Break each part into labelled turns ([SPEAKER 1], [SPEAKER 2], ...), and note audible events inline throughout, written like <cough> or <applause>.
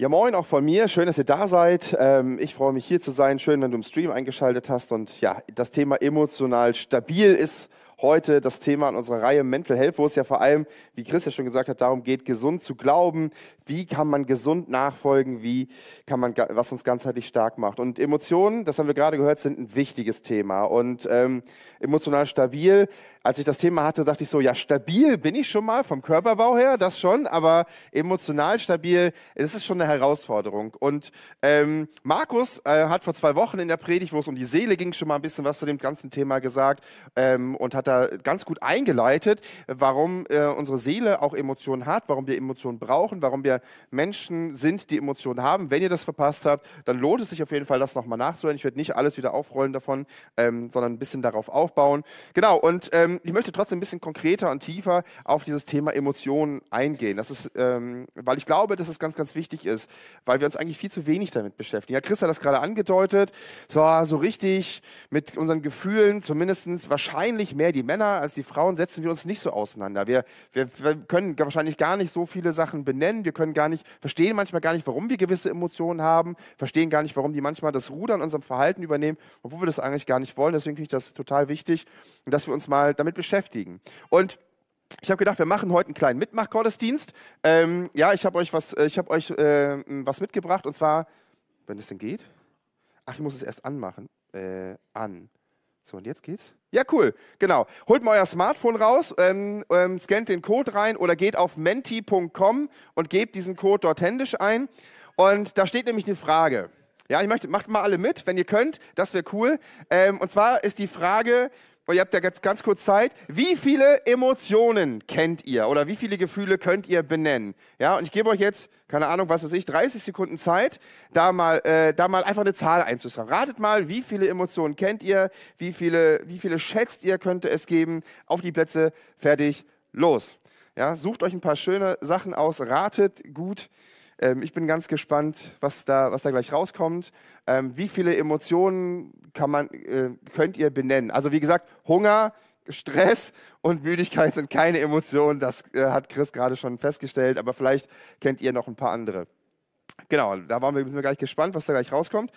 [SPEAKER 1] Ja, moin auch von mir. Schön, dass ihr da seid. Ähm, ich freue mich hier zu sein. Schön, wenn du im Stream eingeschaltet hast. Und ja, das Thema emotional stabil ist heute das Thema in unserer Reihe Mental Health, wo es ja vor allem, wie Chris ja schon gesagt hat, darum geht, gesund zu glauben. Wie kann man gesund nachfolgen? Wie kann man, was uns ganzheitlich stark macht? Und Emotionen, das haben wir gerade gehört, sind ein wichtiges Thema. Und ähm, emotional stabil, als ich das Thema hatte, dachte ich so, ja, stabil bin ich schon mal vom Körperbau her, das schon, aber emotional stabil, das ist schon eine Herausforderung. Und ähm, Markus äh, hat vor zwei Wochen in der Predigt, wo es um die Seele ging, schon mal ein bisschen was zu dem ganzen Thema gesagt ähm, und hat da ganz gut eingeleitet, warum äh, unsere Seele auch Emotionen hat, warum wir Emotionen brauchen, warum wir Menschen sind, die Emotionen haben. Wenn ihr das verpasst habt, dann lohnt es sich auf jeden Fall, das nochmal nachzuhören. Ich werde nicht alles wieder aufrollen davon, ähm, sondern ein bisschen darauf aufbauen. Genau, und ähm, ich möchte trotzdem ein bisschen konkreter und tiefer auf dieses Thema Emotionen eingehen. Das ist, ähm, weil ich glaube, dass es ganz, ganz wichtig ist, weil wir uns eigentlich viel zu wenig damit beschäftigen. Ja, Chris hat das gerade angedeutet, so, so richtig mit unseren Gefühlen, zumindest wahrscheinlich mehr die die Männer als die Frauen setzen wir uns nicht so auseinander. Wir, wir, wir, können wahrscheinlich gar nicht so viele Sachen benennen. Wir können gar nicht, verstehen manchmal gar nicht, warum wir gewisse Emotionen haben, verstehen gar nicht, warum die manchmal das Ruder in unserem Verhalten übernehmen, obwohl wir das eigentlich gar nicht wollen. Deswegen finde ich das total wichtig, dass wir uns mal damit beschäftigen. Und ich habe gedacht, wir machen heute einen kleinen Mitmachgottesdienst. Ähm, ja, ich habe euch was, ich habe euch äh, was mitgebracht und zwar, wenn es denn geht. Ach, ich muss es erst anmachen. Äh, an. So, und jetzt geht's? Ja, cool. Genau. Holt mal euer Smartphone raus, ähm, ähm, scannt den Code rein oder geht auf menti.com und gebt diesen Code dort händisch ein. Und da steht nämlich eine Frage. Ja, ich möchte, macht mal alle mit, wenn ihr könnt. Das wäre cool. Ähm, und zwar ist die Frage, und ihr habt ja jetzt ganz kurz Zeit. Wie viele Emotionen kennt ihr oder wie viele Gefühle könnt ihr benennen? Ja, und ich gebe euch jetzt, keine Ahnung, was weiß ich, 30 Sekunden Zeit, da mal, äh, da mal einfach eine Zahl einzuschreiben. Ratet mal, wie viele Emotionen kennt ihr? Wie viele, wie viele schätzt ihr, könnte es geben? Auf die Plätze, fertig, los. Ja, sucht euch ein paar schöne Sachen aus, ratet gut. Ähm, ich bin ganz gespannt, was da, was da gleich rauskommt. Ähm, wie viele Emotionen kann man, äh, könnt ihr benennen? Also wie gesagt, Hunger, Stress und Müdigkeit sind keine Emotionen. Das äh, hat Chris gerade schon festgestellt, aber vielleicht kennt ihr noch ein paar andere. Genau, da waren wir, sind wir gleich gespannt, was da gleich rauskommt.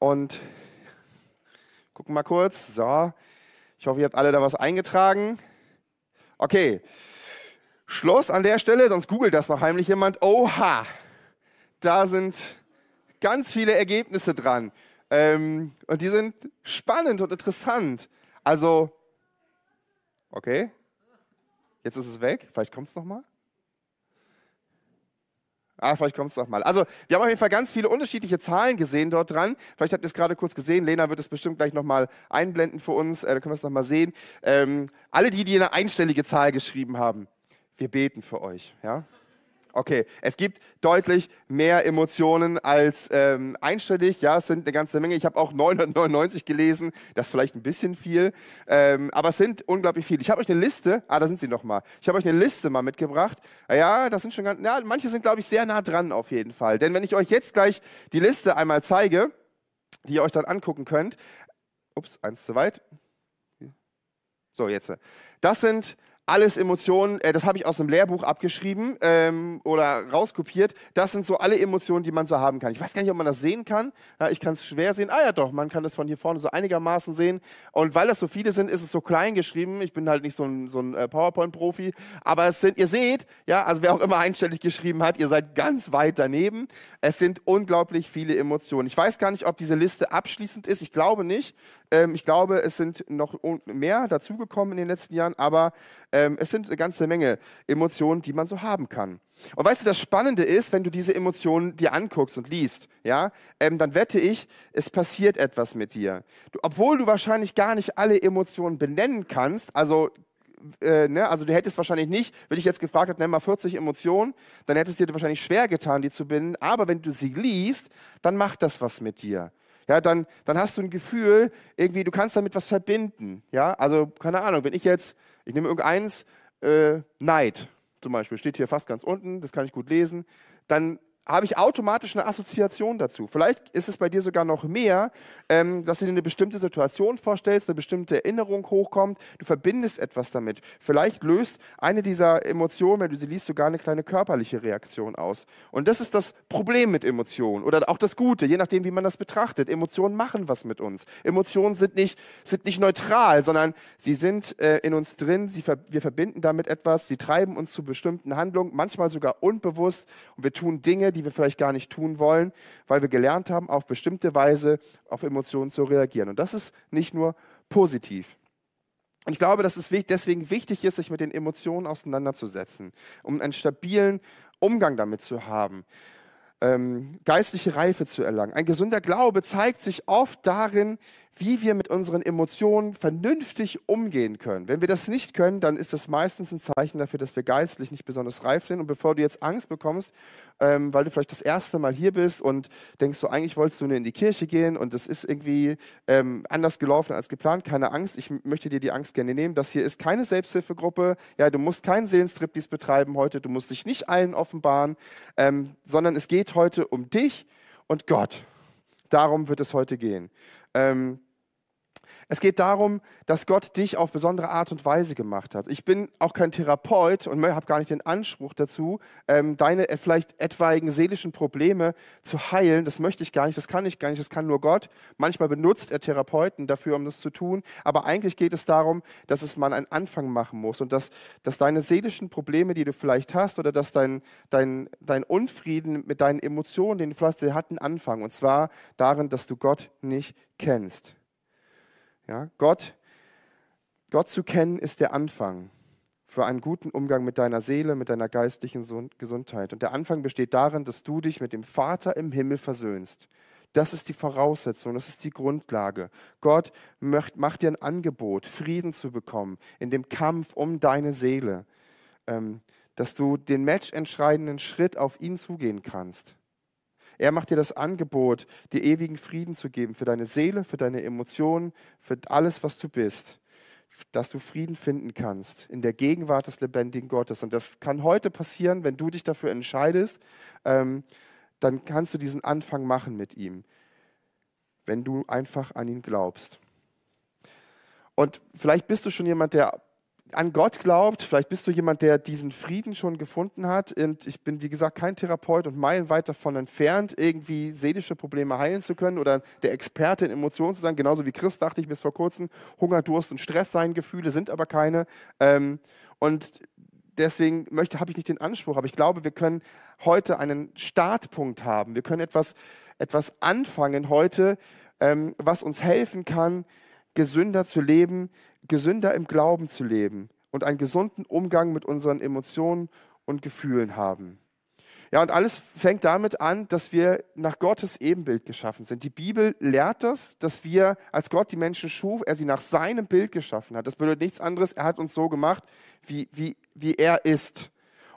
[SPEAKER 1] Und gucken mal kurz. So, ich hoffe, ihr habt alle da was eingetragen. Okay, Schluss an der Stelle, sonst googelt das noch heimlich jemand. Oha, da sind ganz viele Ergebnisse dran. Ähm, und die sind spannend und interessant. Also, okay, jetzt ist es weg. Vielleicht kommt es nochmal. Ah, vielleicht kommt es nochmal. Also, wir haben auf jeden Fall ganz viele unterschiedliche Zahlen gesehen dort dran. Vielleicht habt ihr es gerade kurz gesehen. Lena wird es bestimmt gleich nochmal einblenden für uns. Äh, da können wir es nochmal sehen. Ähm, alle die, die eine einstellige Zahl geschrieben haben, wir beten für euch. Ja? Okay, es gibt deutlich mehr Emotionen als ähm, einstellig. Ja, es sind eine ganze Menge. Ich habe auch <laughs> 999 gelesen. Das ist vielleicht ein bisschen viel, ähm, aber es sind unglaublich viele. Ich habe euch eine Liste. Ah, da sind sie noch mal. Ich habe euch eine Liste mal mitgebracht. Ja, das sind schon ganz. Ja, manche sind glaube ich sehr nah dran auf jeden Fall. Denn wenn ich euch jetzt gleich die Liste einmal zeige, die ihr euch dann angucken könnt. Ups, eins zu weit. So jetzt. Das sind alles Emotionen, äh, das habe ich aus einem Lehrbuch abgeschrieben ähm, oder rauskopiert. Das sind so alle Emotionen, die man so haben kann. Ich weiß gar nicht, ob man das sehen kann. Ja, ich kann es schwer sehen. Ah ja, doch, man kann das von hier vorne so einigermaßen sehen. Und weil das so viele sind, ist es so klein geschrieben. Ich bin halt nicht so ein, so ein äh, PowerPoint-Profi. Aber es sind, ihr seht, ja, also wer auch immer einstellig geschrieben hat, ihr seid ganz weit daneben. Es sind unglaublich viele Emotionen. Ich weiß gar nicht, ob diese Liste abschließend ist. Ich glaube nicht. Ähm, ich glaube, es sind noch mehr dazugekommen in den letzten Jahren, aber ähm, es sind eine ganze Menge Emotionen, die man so haben kann. Und weißt du, das Spannende ist, wenn du diese Emotionen dir anguckst und liest, ja, ähm, dann wette ich, es passiert etwas mit dir. Du, obwohl du wahrscheinlich gar nicht alle Emotionen benennen kannst, also äh, ne, also du hättest wahrscheinlich nicht, wenn ich jetzt gefragt hätte, nenn mal 40 Emotionen, dann hättest du dir wahrscheinlich schwer getan, die zu benennen. Aber wenn du sie liest, dann macht das was mit dir ja, dann, dann hast du ein Gefühl, irgendwie, du kannst damit was verbinden. Ja, also keine Ahnung, wenn ich jetzt, ich nehme irgendeins, äh, Neid zum Beispiel, steht hier fast ganz unten, das kann ich gut lesen, dann habe ich automatisch eine Assoziation dazu. Vielleicht ist es bei dir sogar noch mehr, ähm, dass du dir eine bestimmte Situation vorstellst, eine bestimmte Erinnerung hochkommt, du verbindest etwas damit. Vielleicht löst eine dieser Emotionen, wenn du sie liest, sogar eine kleine körperliche Reaktion aus. Und das ist das Problem mit Emotionen oder auch das Gute, je nachdem, wie man das betrachtet. Emotionen machen was mit uns. Emotionen sind nicht, sind nicht neutral, sondern sie sind äh, in uns drin, sie, wir verbinden damit etwas, sie treiben uns zu bestimmten Handlungen, manchmal sogar unbewusst und wir tun Dinge, die wir vielleicht gar nicht tun wollen, weil wir gelernt haben, auf bestimmte Weise auf Emotionen zu reagieren. Und das ist nicht nur positiv. Und ich glaube, dass es deswegen wichtig ist, sich mit den Emotionen auseinanderzusetzen, um einen stabilen Umgang damit zu haben, ähm, geistliche Reife zu erlangen. Ein gesunder Glaube zeigt sich oft darin, wie wir mit unseren Emotionen vernünftig umgehen können. Wenn wir das nicht können, dann ist das meistens ein Zeichen dafür, dass wir geistlich nicht besonders reif sind. Und bevor du jetzt Angst bekommst, ähm, weil du vielleicht das erste Mal hier bist und denkst so, eigentlich wolltest du nur in die Kirche gehen und es ist irgendwie ähm, anders gelaufen als geplant, keine Angst, ich möchte dir die Angst gerne nehmen. Das hier ist keine Selbsthilfegruppe. Ja, du musst keinen Seelenstrip dies betreiben heute, du musst dich nicht allen offenbaren, ähm, sondern es geht heute um dich und Gott. Darum wird es heute gehen. Ähm, es geht darum, dass Gott dich auf besondere Art und Weise gemacht hat. Ich bin auch kein Therapeut und habe gar nicht den Anspruch dazu, ähm, deine äh, vielleicht etwaigen seelischen Probleme zu heilen. Das möchte ich gar nicht, das kann ich gar nicht, das kann nur Gott. Manchmal benutzt er Therapeuten dafür, um das zu tun. Aber eigentlich geht es darum, dass es man einen Anfang machen muss und dass, dass deine seelischen Probleme, die du vielleicht hast, oder dass dein, dein, dein Unfrieden mit deinen Emotionen, den du vielleicht hast, hat einen Anfang. Und zwar darin, dass du Gott nicht kennst. Ja, Gott, Gott zu kennen ist der Anfang für einen guten Umgang mit deiner Seele, mit deiner geistlichen Gesundheit. Und der Anfang besteht darin, dass du dich mit dem Vater im Himmel versöhnst. Das ist die Voraussetzung, das ist die Grundlage. Gott macht dir ein Angebot, Frieden zu bekommen in dem Kampf um deine Seele, ähm, dass du den matchentscheidenden Schritt auf ihn zugehen kannst. Er macht dir das Angebot, dir ewigen Frieden zu geben für deine Seele, für deine Emotionen, für alles, was du bist, dass du Frieden finden kannst in der Gegenwart des lebendigen Gottes. Und das kann heute passieren, wenn du dich dafür entscheidest, ähm, dann kannst du diesen Anfang machen mit ihm, wenn du einfach an ihn glaubst. Und vielleicht bist du schon jemand, der an Gott glaubt, vielleicht bist du jemand, der diesen Frieden schon gefunden hat. Und ich bin, wie gesagt, kein Therapeut und meilenweit davon entfernt, irgendwie seelische Probleme heilen zu können oder der Experte in Emotionen zu sein. Genauso wie Christ dachte ich bis vor kurzem, Hunger, Durst und Stress seien Gefühle, sind aber keine. Ähm, und deswegen möchte, habe ich nicht den Anspruch, aber ich glaube, wir können heute einen Startpunkt haben. Wir können etwas, etwas anfangen heute, ähm, was uns helfen kann, gesünder zu leben, gesünder im Glauben zu leben und einen gesunden Umgang mit unseren Emotionen und Gefühlen haben. Ja, und alles fängt damit an, dass wir nach Gottes Ebenbild geschaffen sind. Die Bibel lehrt das, dass wir, als Gott die Menschen schuf, er sie nach seinem Bild geschaffen hat. Das bedeutet nichts anderes, er hat uns so gemacht, wie, wie, wie er ist.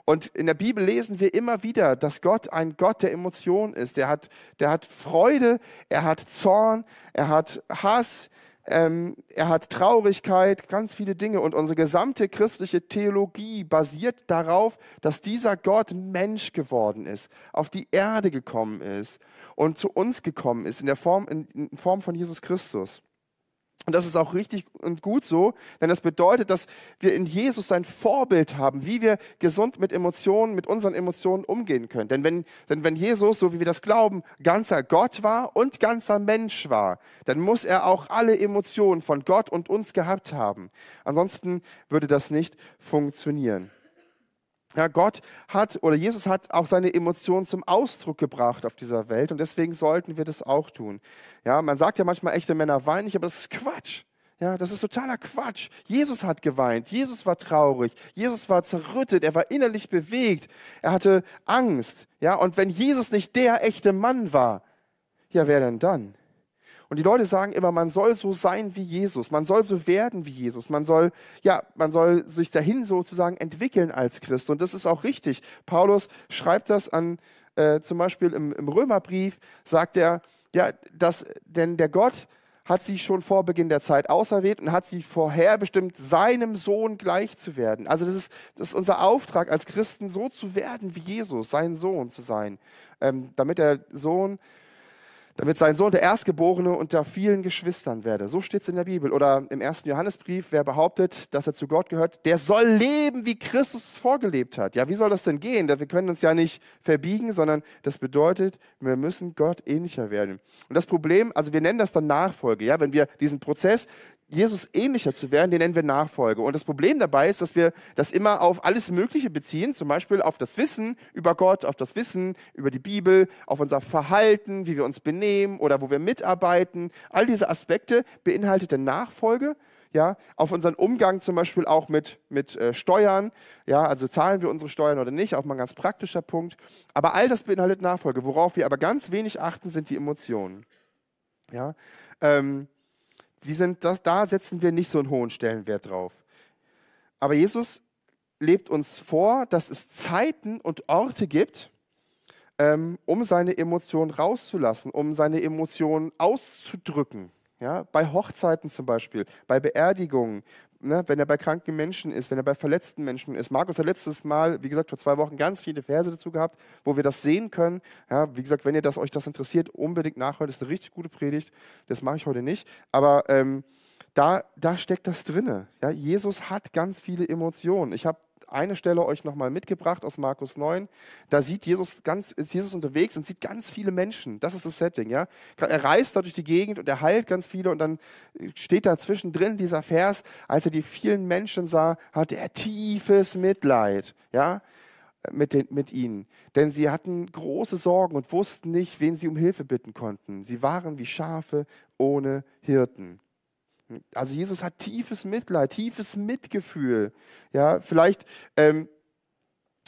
[SPEAKER 1] Und in der Bibel lesen wir immer wieder, dass Gott ein Gott der Emotionen ist. Der hat, der hat Freude, er hat Zorn, er hat Hass, ähm, er hat Traurigkeit, ganz viele Dinge. Und unsere gesamte christliche Theologie basiert darauf, dass dieser Gott Mensch geworden ist, auf die Erde gekommen ist und zu uns gekommen ist in der Form, in, in Form von Jesus Christus. Und das ist auch richtig und gut so, denn das bedeutet, dass wir in Jesus sein Vorbild haben, wie wir gesund mit Emotionen, mit unseren Emotionen umgehen können. Denn wenn, denn wenn Jesus, so wie wir das glauben, ganzer Gott war und ganzer Mensch war, dann muss er auch alle Emotionen von Gott und uns gehabt haben. Ansonsten würde das nicht funktionieren. Ja, Gott hat oder Jesus hat auch seine Emotionen zum Ausdruck gebracht auf dieser Welt und deswegen sollten wir das auch tun. Ja, man sagt ja manchmal, echte Männer weinen nicht, aber das ist Quatsch. Ja, das ist totaler Quatsch. Jesus hat geweint, Jesus war traurig, Jesus war zerrüttet, er war innerlich bewegt, er hatte Angst. Ja, und wenn Jesus nicht der echte Mann war, ja, wer denn dann? Und die Leute sagen immer, man soll so sein wie Jesus, man soll so werden wie Jesus, man soll, ja, man soll sich dahin sozusagen entwickeln als Christ. Und das ist auch richtig. Paulus schreibt das an, äh, zum Beispiel im, im Römerbrief, sagt er, ja, dass, denn der Gott hat sie schon vor Beginn der Zeit auserwählt und hat sie vorherbestimmt, seinem Sohn gleich zu werden. Also das ist, das ist unser Auftrag als Christen, so zu werden wie Jesus, sein Sohn zu sein, ähm, damit der Sohn damit sein Sohn der Erstgeborene unter vielen Geschwistern werde. So steht es in der Bibel. Oder im ersten Johannesbrief, wer behauptet, dass er zu Gott gehört, der soll leben, wie Christus vorgelebt hat. Ja, wie soll das denn gehen? Wir können uns ja nicht verbiegen, sondern das bedeutet, wir müssen Gott ähnlicher werden. Und das Problem, also wir nennen das dann Nachfolge, ja, wenn wir diesen Prozess Jesus ähnlicher zu werden, den nennen wir Nachfolge. Und das Problem dabei ist, dass wir das immer auf alles Mögliche beziehen, zum Beispiel auf das Wissen über Gott, auf das Wissen über die Bibel, auf unser Verhalten, wie wir uns benehmen oder wo wir mitarbeiten. All diese Aspekte beinhaltet der Nachfolge. Ja, auf unseren Umgang zum Beispiel auch mit, mit äh, Steuern, ja, also zahlen wir unsere Steuern oder nicht, auch mal ein ganz praktischer Punkt. Aber all das beinhaltet Nachfolge. Worauf wir aber ganz wenig achten, sind die Emotionen. Ja, ähm, die sind, das, da setzen wir nicht so einen hohen Stellenwert drauf. Aber Jesus lebt uns vor, dass es Zeiten und Orte gibt, ähm, um seine Emotionen rauszulassen, um seine Emotionen auszudrücken. Ja, bei Hochzeiten zum Beispiel, bei Beerdigungen, ne, wenn er bei kranken Menschen ist, wenn er bei verletzten Menschen ist. Markus hat letztes Mal, wie gesagt, vor zwei Wochen ganz viele Verse dazu gehabt, wo wir das sehen können. Ja, wie gesagt, wenn ihr das, euch das interessiert, unbedingt nachhören. Das ist eine richtig gute Predigt. Das mache ich heute nicht. Aber ähm, da, da steckt das drin. Ja, Jesus hat ganz viele Emotionen. Ich habe eine Stelle euch nochmal mitgebracht aus Markus 9. Da sieht Jesus ganz, ist Jesus unterwegs und sieht ganz viele Menschen. Das ist das Setting, ja. Er reist da durch die Gegend und er heilt ganz viele und dann steht da zwischendrin dieser Vers, als er die vielen Menschen sah, hatte er tiefes Mitleid, ja, mit, den, mit ihnen. Denn sie hatten große Sorgen und wussten nicht, wen sie um Hilfe bitten konnten. Sie waren wie Schafe ohne Hirten. Also Jesus hat tiefes Mitleid, tiefes Mitgefühl. Ja, vielleicht ähm,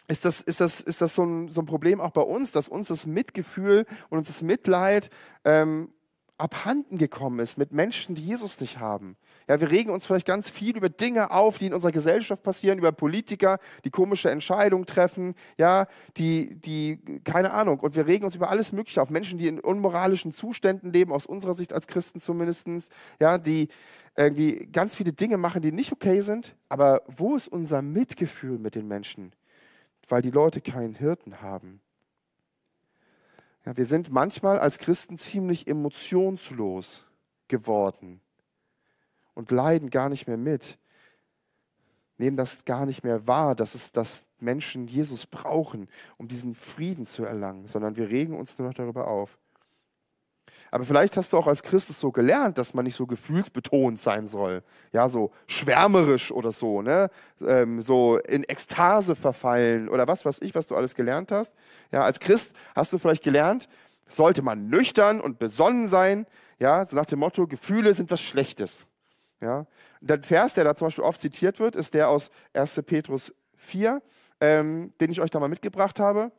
[SPEAKER 1] ist das, ist das, ist das so, ein, so ein Problem auch bei uns, dass uns das Mitgefühl und uns das Mitleid ähm, abhanden gekommen ist mit Menschen, die Jesus nicht haben. Ja, wir regen uns vielleicht ganz viel über Dinge auf, die in unserer Gesellschaft passieren, über Politiker, die komische Entscheidungen treffen, ja, die, die, keine Ahnung. Und wir regen uns über alles Mögliche auf. Menschen, die in unmoralischen Zuständen leben, aus unserer Sicht als Christen zumindest, ja, die irgendwie ganz viele Dinge machen, die nicht okay sind. Aber wo ist unser Mitgefühl mit den Menschen? Weil die Leute keinen Hirten haben. Ja, wir sind manchmal als Christen ziemlich emotionslos geworden und leiden gar nicht mehr mit, nehmen das gar nicht mehr wahr, dass es dass Menschen Jesus brauchen, um diesen Frieden zu erlangen, sondern wir regen uns nur noch darüber auf. Aber vielleicht hast du auch als Christus so gelernt, dass man nicht so gefühlsbetont sein soll. Ja, so schwärmerisch oder so, ne? Ähm, so in Ekstase verfallen oder was weiß ich, was du alles gelernt hast. Ja, als Christ hast du vielleicht gelernt, sollte man nüchtern und besonnen sein. Ja, so nach dem Motto, Gefühle sind was Schlechtes. Ja. Der Vers, der da zum Beispiel oft zitiert wird, ist der aus 1. Petrus 4, ähm, den ich euch da mal mitgebracht habe.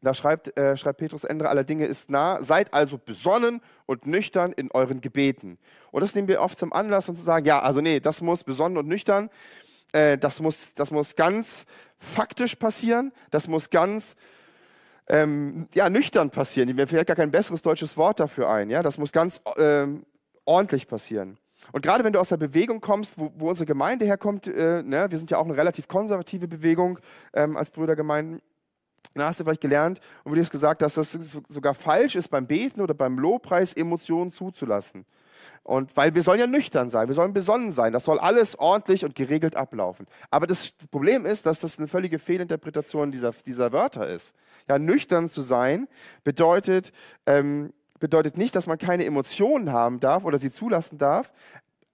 [SPEAKER 1] Da schreibt, äh, schreibt Petrus, ändere aller Dinge ist nah, seid also besonnen und nüchtern in euren Gebeten. Und das nehmen wir oft zum Anlass, um zu sagen, ja, also nee, das muss besonnen und nüchtern, äh, das, muss, das muss ganz faktisch passieren, das muss ganz ähm, ja, nüchtern passieren. Mir fällt gar kein besseres deutsches Wort dafür ein. Ja? Das muss ganz ähm, ordentlich passieren. Und gerade wenn du aus der Bewegung kommst, wo, wo unsere Gemeinde herkommt, äh, ne, wir sind ja auch eine relativ konservative Bewegung ähm, als Brüdergemeinden, dann hast du vielleicht gelernt und wurde gesagt, dass das sogar falsch ist, beim Beten oder beim Lobpreis Emotionen zuzulassen. Und weil wir sollen ja nüchtern sein, wir sollen besonnen sein, das soll alles ordentlich und geregelt ablaufen. Aber das Problem ist, dass das eine völlige Fehlinterpretation dieser, dieser Wörter ist. Ja, nüchtern zu sein bedeutet, ähm, bedeutet nicht, dass man keine Emotionen haben darf oder sie zulassen darf,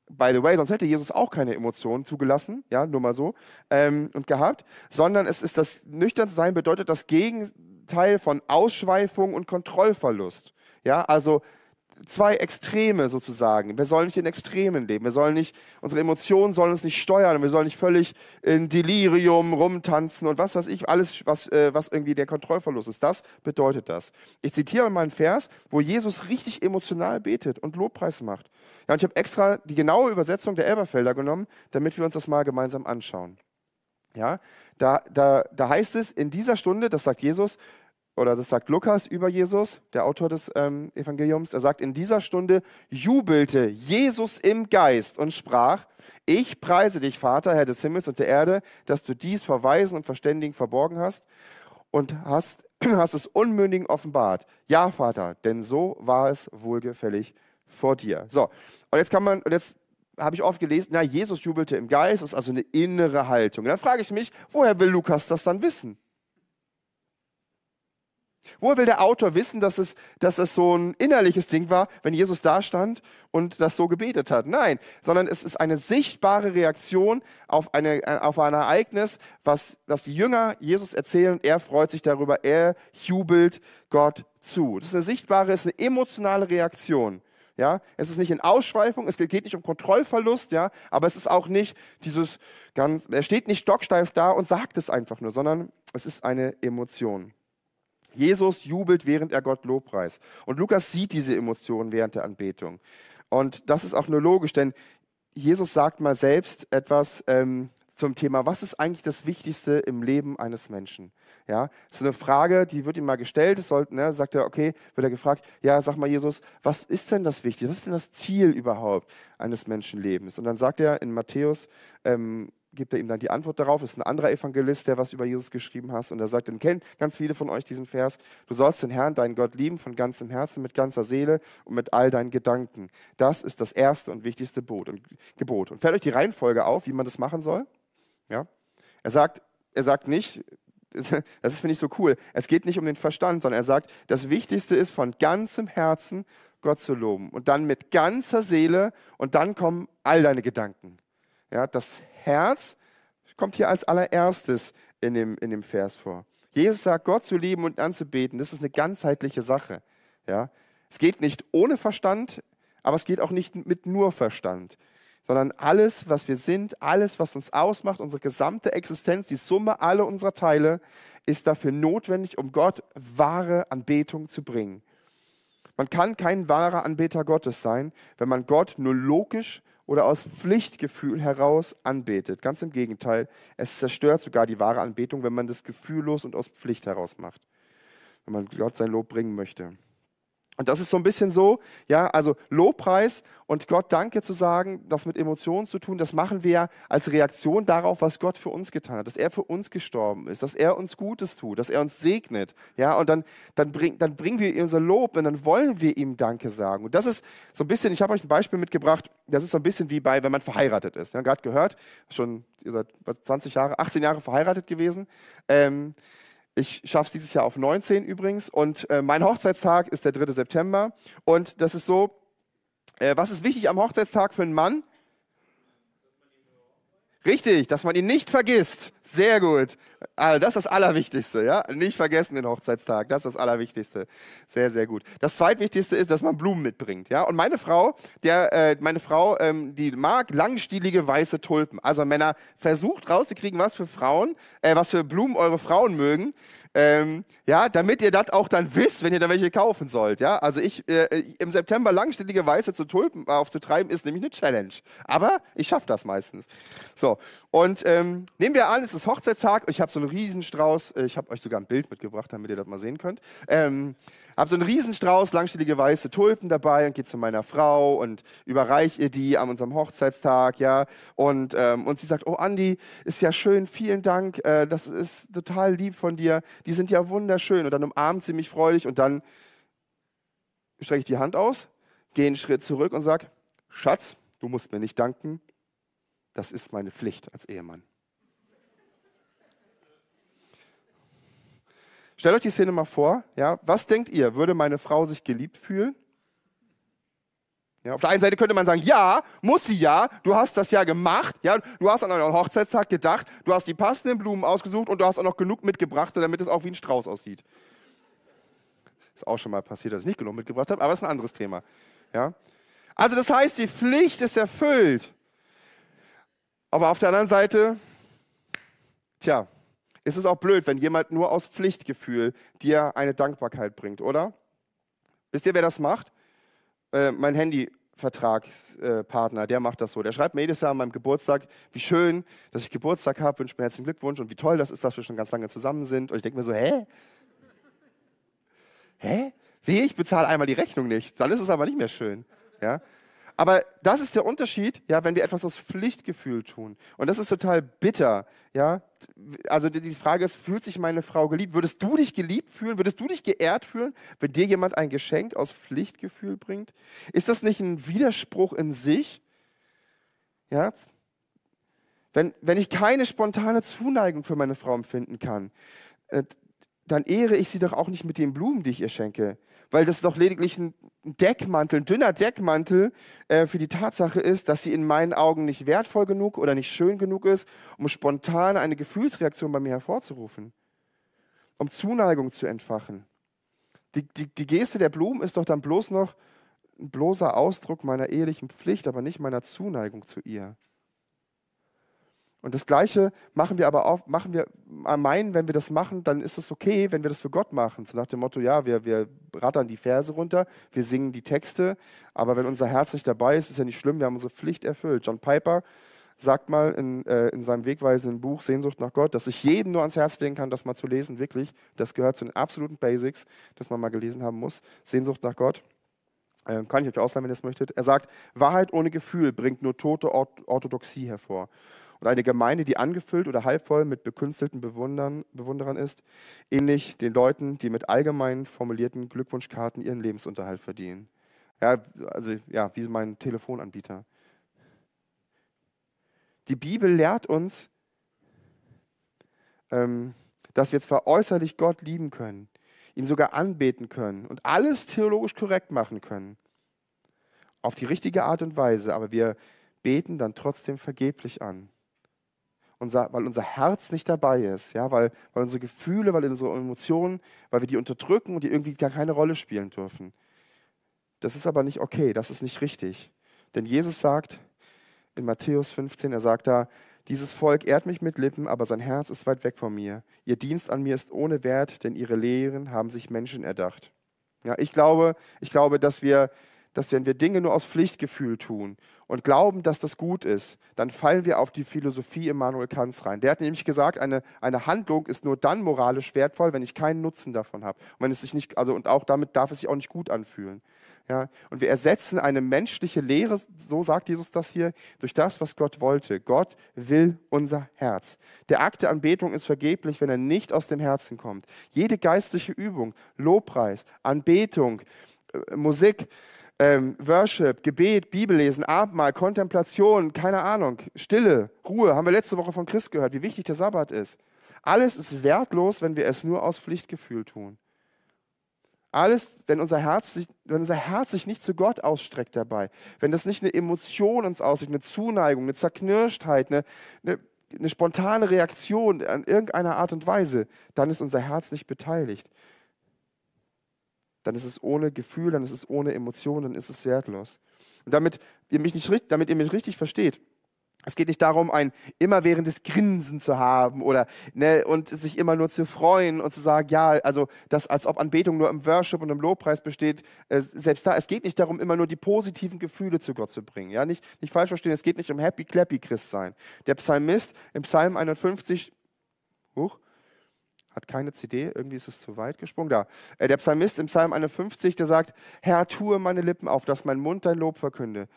[SPEAKER 1] by the way, sonst hätte Jesus auch keine Emotionen zugelassen, ja, nur mal so, ähm, und gehabt, sondern es ist das nüchtern sein bedeutet das Gegenteil von Ausschweifung und Kontrollverlust. Ja, also zwei Extreme sozusagen. Wir sollen nicht in Extremen leben. Wir sollen nicht, unsere Emotionen sollen uns nicht steuern. Wir sollen nicht völlig in Delirium rumtanzen und was weiß ich, alles, was, äh, was irgendwie der Kontrollverlust ist. Das bedeutet das. Ich zitiere mal einen Vers, wo Jesus richtig emotional betet und Lobpreis macht. Ja, und ich habe extra die genaue Übersetzung der Elberfelder genommen, damit wir uns das mal gemeinsam anschauen. Ja, da, da, da heißt es in dieser Stunde, das sagt Jesus, oder das sagt Lukas über Jesus, der Autor des ähm, Evangeliums. Er sagt, in dieser Stunde jubelte Jesus im Geist und sprach, ich preise dich, Vater, Herr des Himmels und der Erde, dass du dies vor Weisen und Verständigen verborgen hast und hast, <clears throat> hast es Unmündigen offenbart. Ja, Vater, denn so war es wohlgefällig vor dir. So, und jetzt kann man, und jetzt habe ich oft gelesen, na, Jesus jubelte im Geist, das ist also eine innere Haltung. Und dann frage ich mich, woher will Lukas das dann wissen? Woher will der Autor wissen, dass es, dass es so ein innerliches Ding war, wenn Jesus da stand und das so gebetet hat? Nein, sondern es ist eine sichtbare Reaktion auf, eine, auf ein Ereignis, was, was die Jünger Jesus erzählen und er freut sich darüber, er jubelt Gott zu. Das ist eine sichtbare, ist eine emotionale Reaktion. Ja, es ist nicht in Ausschweifung, es geht nicht um Kontrollverlust, ja, aber es ist auch nicht dieses ganz, er steht nicht stocksteif da und sagt es einfach nur, sondern es ist eine Emotion. Jesus jubelt, während er Gott lobpreist. Und Lukas sieht diese Emotionen während der Anbetung. Und das ist auch nur logisch, denn Jesus sagt mal selbst etwas ähm, zum Thema, was ist eigentlich das Wichtigste im Leben eines Menschen? Ja, das ist eine Frage, die wird ihm mal gestellt. Es ne, sagt er, okay, wird er gefragt, ja, sag mal Jesus, was ist denn das Wichtigste? Was ist denn das Ziel überhaupt eines Menschenlebens? Und dann sagt er in Matthäus ähm, gibt er ihm dann die Antwort darauf. Das ist ein anderer Evangelist, der was über Jesus geschrieben hat. Und er sagt, dann kennen ganz viele von euch diesen Vers. Du sollst den Herrn, deinen Gott lieben von ganzem Herzen, mit ganzer Seele und mit all deinen Gedanken. Das ist das erste und wichtigste Gebot. Und, fällt euch die Reihenfolge auf, wie man das machen soll? Ja? Er sagt, er sagt nicht, <laughs> das finde ich so cool, es geht nicht um den Verstand, sondern er sagt, das Wichtigste ist von ganzem Herzen Gott zu loben. Und dann mit ganzer Seele und dann kommen all deine Gedanken. Ja, das Herz kommt hier als allererstes in dem, in dem Vers vor. Jesus sagt, Gott zu lieben und anzubeten, das ist eine ganzheitliche Sache. Ja? Es geht nicht ohne Verstand, aber es geht auch nicht mit nur Verstand, sondern alles, was wir sind, alles, was uns ausmacht, unsere gesamte Existenz, die Summe aller unserer Teile, ist dafür notwendig, um Gott wahre Anbetung zu bringen. Man kann kein wahrer Anbeter Gottes sein, wenn man Gott nur logisch oder aus Pflichtgefühl heraus anbetet. Ganz im Gegenteil, es zerstört sogar die wahre Anbetung, wenn man das gefühllos und aus Pflicht heraus macht, wenn man Gott sein Lob bringen möchte. Und das ist so ein bisschen so, ja, also Lobpreis und Gott Danke zu sagen, das mit Emotionen zu tun, das machen wir ja als Reaktion darauf, was Gott für uns getan hat, dass er für uns gestorben ist, dass er uns Gutes tut, dass er uns segnet, ja, und dann, dann, bring, dann bringen wir unser Lob und dann wollen wir ihm Danke sagen. Und das ist so ein bisschen, ich habe euch ein Beispiel mitgebracht, das ist so ein bisschen wie bei, wenn man verheiratet ist. Ja, gerade gehört, schon ihr seid 20 Jahre, 18 Jahre verheiratet gewesen. Ähm, ich schaffe es dieses Jahr auf 19 übrigens. Und äh, mein Hochzeitstag ist der 3. September. Und das ist so, äh, was ist wichtig am Hochzeitstag für einen Mann? Richtig, dass man ihn nicht vergisst. Sehr gut. Also das ist das Allerwichtigste, ja? Nicht vergessen den Hochzeitstag. Das ist das Allerwichtigste. Sehr, sehr gut. Das Zweitwichtigste ist, dass man Blumen mitbringt, ja? Und meine Frau, der, äh, meine Frau, ähm, die mag langstielige weiße Tulpen. Also Männer, versucht rauszukriegen, was für Frauen, äh, was für Blumen eure Frauen mögen. Ähm, ja, damit ihr das auch dann wisst, wenn ihr da welche kaufen sollt. Ja, also ich äh, im September langständige Weiße zu Tulpen aufzutreiben, ist nämlich eine Challenge. Aber ich schaffe das meistens. So, und ähm, nehmen wir an, es ist Hochzeitstag ich habe so einen Riesenstrauß. Äh, ich habe euch sogar ein Bild mitgebracht, damit ihr das mal sehen könnt. Ähm, habe so einen Riesenstrauß langständige weiße Tulpen dabei und gehe zu meiner Frau und überreiche ihr die an unserem Hochzeitstag, ja. Und, ähm, und sie sagt, oh Andi, ist ja schön, vielen Dank, äh, das ist total lieb von dir die sind ja wunderschön. Und dann umarmt sie mich freudig und dann strecke ich die Hand aus, gehe einen Schritt zurück und sage, Schatz, du musst mir nicht danken, das ist meine Pflicht als Ehemann. Stellt euch die Szene mal vor, ja, was denkt ihr, würde meine Frau sich geliebt fühlen? Ja, auf der einen Seite könnte man sagen, ja, muss sie ja, du hast das ja gemacht, ja, du hast an euren Hochzeitstag gedacht, du hast die passenden Blumen ausgesucht und du hast auch noch genug mitgebracht, damit es auch wie ein Strauß aussieht. Ist auch schon mal passiert, dass ich nicht genug mitgebracht habe, aber ist ein anderes Thema. Ja? Also das heißt, die Pflicht ist erfüllt. Aber auf der anderen Seite, tja, ist es auch blöd, wenn jemand nur aus Pflichtgefühl dir eine Dankbarkeit bringt, oder? Wisst ihr, wer das macht? Äh, mein Handyvertragspartner, äh, der macht das so. Der schreibt mir jedes Jahr an meinem Geburtstag, wie schön, dass ich Geburtstag habe, wünscht mir herzlichen Glückwunsch und wie toll das ist, dass wir schon ganz lange zusammen sind. Und ich denke mir so, hä? Weh, ich bezahle einmal die Rechnung nicht, dann ist es aber nicht mehr schön. Ja? Aber das ist der Unterschied, ja, wenn wir etwas aus Pflichtgefühl tun. Und das ist total bitter, ja. Also die Frage ist, fühlt sich meine Frau geliebt? Würdest du dich geliebt fühlen? Würdest du dich geehrt fühlen, wenn dir jemand ein Geschenk aus Pflichtgefühl bringt? Ist das nicht ein Widerspruch in sich? Ja. Wenn, wenn ich keine spontane Zuneigung für meine Frau empfinden kann, äh, dann ehre ich sie doch auch nicht mit den Blumen, die ich ihr schenke. Weil das doch lediglich ein Deckmantel, ein dünner Deckmantel äh, für die Tatsache ist, dass sie in meinen Augen nicht wertvoll genug oder nicht schön genug ist, um spontan eine Gefühlsreaktion bei mir hervorzurufen. Um Zuneigung zu entfachen. Die, die, die Geste der Blumen ist doch dann bloß noch ein bloßer Ausdruck meiner ehelichen Pflicht, aber nicht meiner Zuneigung zu ihr. Und das Gleiche machen wir aber auch, machen wir meinen, wenn wir das machen, dann ist es okay, wenn wir das für Gott machen. So nach dem Motto, ja, wir, wir rattern die Verse runter, wir singen die Texte, aber wenn unser Herz nicht dabei ist, ist ja nicht schlimm, wir haben unsere Pflicht erfüllt. John Piper sagt mal in, äh, in seinem wegweisenden Buch Sehnsucht nach Gott, dass ich jedem nur ans Herz legen kann, das mal zu lesen, wirklich. Das gehört zu den absoluten Basics, das man mal gelesen haben muss. Sehnsucht nach Gott. Äh, kann ich euch ausleihen, wenn ihr es möchtet. Er sagt, Wahrheit ohne Gefühl bringt nur tote Orthodoxie hervor. Und eine Gemeinde, die angefüllt oder halbvoll mit bekünstelten Bewundern, Bewunderern ist, ähnlich den Leuten, die mit allgemein formulierten Glückwunschkarten ihren Lebensunterhalt verdienen. Ja, also ja, wie mein Telefonanbieter. Die Bibel lehrt uns, ähm, dass wir zwar äußerlich Gott lieben können, ihn sogar anbeten können und alles theologisch korrekt machen können, auf die richtige Art und Weise, aber wir beten dann trotzdem vergeblich an unser, weil unser Herz nicht dabei ist, ja, weil, weil unsere Gefühle, weil unsere Emotionen, weil wir die unterdrücken und die irgendwie gar keine Rolle spielen dürfen. Das ist aber nicht okay, das ist nicht richtig. Denn Jesus sagt in Matthäus 15, er sagt da, dieses Volk ehrt mich mit Lippen, aber sein Herz ist weit weg von mir. Ihr Dienst an mir ist ohne Wert, denn ihre Lehren haben sich Menschen erdacht. Ja, ich glaube, ich glaube, dass wir dass wenn wir Dinge nur aus Pflichtgefühl tun und glauben, dass das gut ist, dann fallen wir auf die Philosophie Immanuel Kants rein. Der hat nämlich gesagt, eine, eine Handlung ist nur dann moralisch wertvoll, wenn ich keinen Nutzen davon habe. Und wenn es sich nicht, also und auch damit darf es sich auch nicht gut anfühlen. Ja, und wir ersetzen eine menschliche Lehre, so sagt Jesus das hier, durch das, was Gott wollte. Gott will unser Herz. Der Akt der Anbetung ist vergeblich, wenn er nicht aus dem Herzen kommt. Jede geistliche Übung, Lobpreis, Anbetung, äh, Musik, ähm, Worship, Gebet, Bibellesen, Abendmahl, Kontemplation, keine Ahnung, Stille, Ruhe, haben wir letzte Woche von Chris gehört, wie wichtig der Sabbat ist. Alles ist wertlos, wenn wir es nur aus Pflichtgefühl tun. Alles, wenn unser, Herz sich, wenn unser Herz sich nicht zu Gott ausstreckt dabei, wenn das nicht eine Emotion uns aussieht, eine Zuneigung, eine Zerknirschtheit, eine, eine, eine spontane Reaktion an irgendeiner Art und Weise, dann ist unser Herz nicht beteiligt dann ist es ohne Gefühl, dann ist es ohne Emotion, dann ist es wertlos. Und damit ihr mich, nicht, damit ihr mich richtig versteht, es geht nicht darum, ein immerwährendes Grinsen zu haben oder ne, und sich immer nur zu freuen und zu sagen, ja, also das, als ob Anbetung nur im Worship und im Lobpreis besteht. Äh, selbst da, es geht nicht darum, immer nur die positiven Gefühle zu Gott zu bringen. Ja, nicht, nicht falsch verstehen, es geht nicht um Happy Clappy Christ sein. Der Psalmist im Psalm 51, huch, hat keine CD, irgendwie ist es zu weit gesprungen. Da. Äh, der Psalmist im Psalm 51, der sagt, Herr, tue meine Lippen auf, dass mein Mund dein Lob verkünde.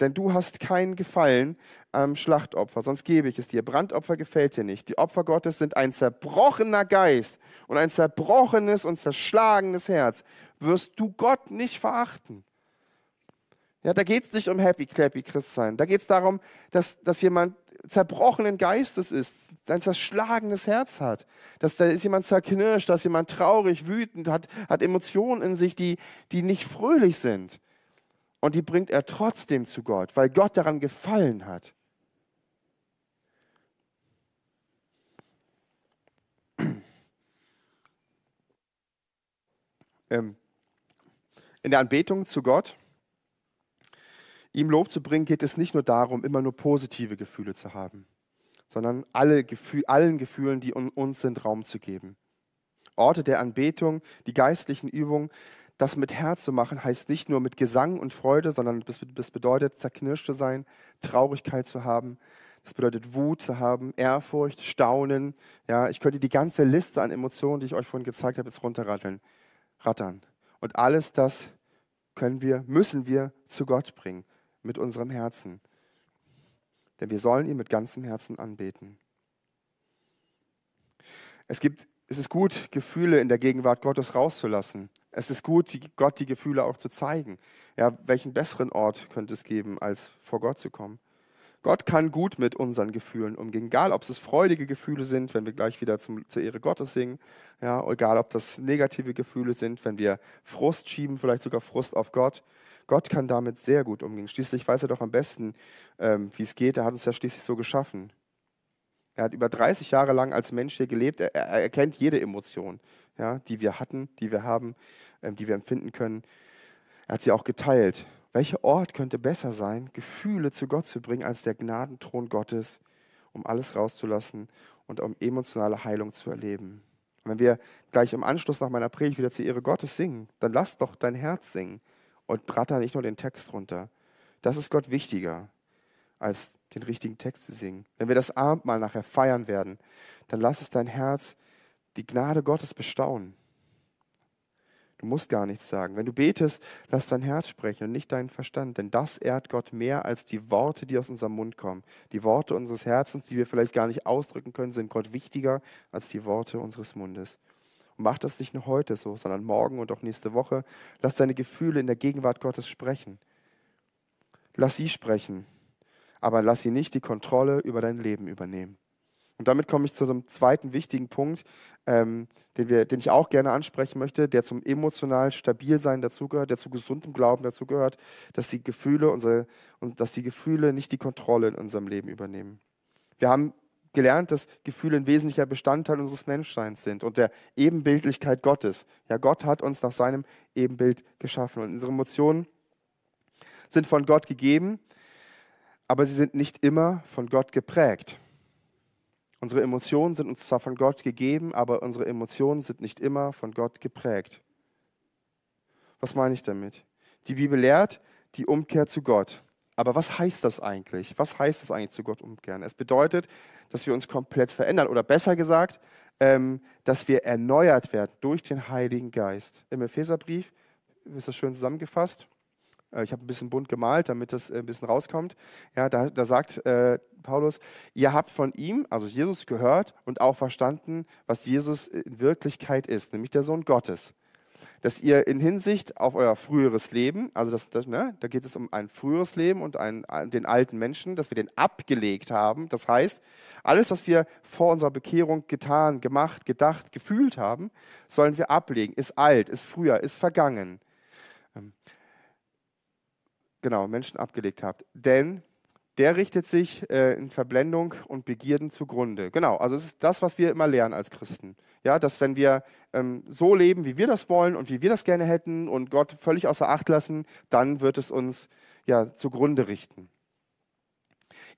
[SPEAKER 1] Denn du hast keinen Gefallen am Schlachtopfer, sonst gebe ich es dir. Brandopfer gefällt dir nicht. Die Opfer Gottes sind ein zerbrochener Geist und ein zerbrochenes und zerschlagenes Herz. Wirst du Gott nicht verachten? Ja, da geht es nicht um Happy Clappy Christsein. Da geht es darum, dass, dass jemand zerbrochenen Geistes ist, ein zerschlagenes Herz hat, dass da ist jemand zerknirscht, dass jemand traurig, wütend, hat, hat Emotionen in sich, die, die nicht fröhlich sind. Und die bringt er trotzdem zu Gott, weil Gott daran gefallen hat. <clears throat> Ähm, in der Anbetung zu Gott Ihm Lob zu bringen, geht es nicht nur darum, immer nur positive Gefühle zu haben, sondern alle Gefühl, allen Gefühlen, die in uns sind, Raum zu geben. Orte der Anbetung, die geistlichen Übungen, das mit Herz zu machen, heißt nicht nur mit Gesang und Freude, sondern das bedeutet, zerknirscht zu sein, Traurigkeit zu haben. Das bedeutet Wut zu haben, Ehrfurcht, Staunen. Ja, ich könnte die ganze Liste an Emotionen, die ich euch vorhin gezeigt habe, jetzt runterratteln. Rattern. Und alles das können wir, müssen wir zu Gott bringen, mit unserem Herzen. Denn wir sollen ihn mit ganzem Herzen anbeten. Es, gibt, es ist gut, Gefühle in der Gegenwart Gottes rauszulassen. Es ist gut, Gott die Gefühle auch zu zeigen. Ja, welchen besseren Ort könnte es geben, als vor Gott zu kommen? Gott kann gut mit unseren Gefühlen umgehen, egal ob es freudige Gefühle sind, wenn wir gleich wieder zum, zur Ehre Gottes singen, ja, egal ob das negative Gefühle sind, wenn wir Frust schieben, vielleicht sogar Frust auf Gott. Gott kann damit sehr gut umgehen. Schließlich weiß er doch am besten, ähm, wie es geht. Er hat uns ja schließlich so geschaffen. Er hat über 30 Jahre lang als Mensch hier gelebt. Er, er, er kennt jede Emotion, ja, die wir hatten, die wir haben, ähm, die wir empfinden können. Er hat sie auch geteilt. Welcher Ort könnte besser sein, Gefühle zu Gott zu bringen, als der Gnadenthron Gottes, um alles rauszulassen und um emotionale Heilung zu erleben? Und wenn wir gleich im Anschluss nach meiner Predigt wieder zur Ehre Gottes singen, dann lass doch dein Herz singen und dratter nicht nur den Text runter. Das ist Gott wichtiger, als den richtigen Text zu singen. Wenn wir das Abendmahl nachher feiern werden, dann lass es dein Herz die Gnade Gottes bestaunen. Du musst gar nichts sagen. Wenn du betest, lass dein Herz sprechen und nicht deinen Verstand, denn das ehrt Gott mehr als die Worte, die aus unserem Mund kommen. Die Worte unseres Herzens, die wir vielleicht gar nicht ausdrücken können, sind Gott wichtiger als die Worte unseres Mundes. Mach das nicht nur heute so, sondern morgen und auch nächste Woche. Lass deine Gefühle in der Gegenwart Gottes sprechen. Lass sie sprechen, aber lass sie nicht die Kontrolle über dein Leben übernehmen. Und damit komme ich zu einem zweiten wichtigen Punkt, ähm, den, wir, den ich auch gerne ansprechen möchte, der zum emotional Stabilsein dazugehört, der zu gesundem Glauben dazugehört, dass die Gefühle, unsere, dass die Gefühle nicht die Kontrolle in unserem Leben übernehmen. Wir haben gelernt, dass Gefühle ein wesentlicher Bestandteil unseres Menschseins sind und der Ebenbildlichkeit Gottes. Ja, Gott hat uns nach seinem Ebenbild geschaffen und unsere Emotionen sind von Gott gegeben, aber sie sind nicht immer von Gott geprägt. Unsere Emotionen sind uns zwar von Gott gegeben, aber unsere Emotionen sind nicht immer von Gott geprägt. Was meine ich damit? Die Bibel lehrt die Umkehr zu Gott. Aber was heißt das eigentlich? Was heißt es eigentlich zu Gott umkehren? Es bedeutet, dass wir uns komplett verändern oder besser gesagt, ähm, dass wir erneuert werden durch den Heiligen Geist. Im Epheserbrief ist das schön zusammengefasst. Äh, ich habe ein bisschen bunt gemalt, damit das äh, ein bisschen rauskommt. Ja, da, da sagt äh, Paulus, ihr habt von ihm, also Jesus, gehört und auch verstanden, was Jesus in Wirklichkeit ist, nämlich der Sohn Gottes. Dass ihr in Hinsicht auf euer früheres Leben, also das, das, ne, da geht es um ein früheres Leben und ein, den alten Menschen, dass wir den abgelegt haben. Das heißt, alles, was wir vor unserer Bekehrung getan, gemacht, gedacht, gefühlt haben, sollen wir ablegen. Ist alt, ist früher, ist vergangen genau, Menschen abgelegt habt. Denn der richtet sich äh, in Verblendung und Begierden zugrunde. Genau, also es ist das, was wir immer lernen als Christen. Ja, dass wenn wir ähm, so leben, wie wir das wollen und wie wir das gerne hätten und Gott völlig außer Acht lassen, dann wird es uns ja zugrunde richten.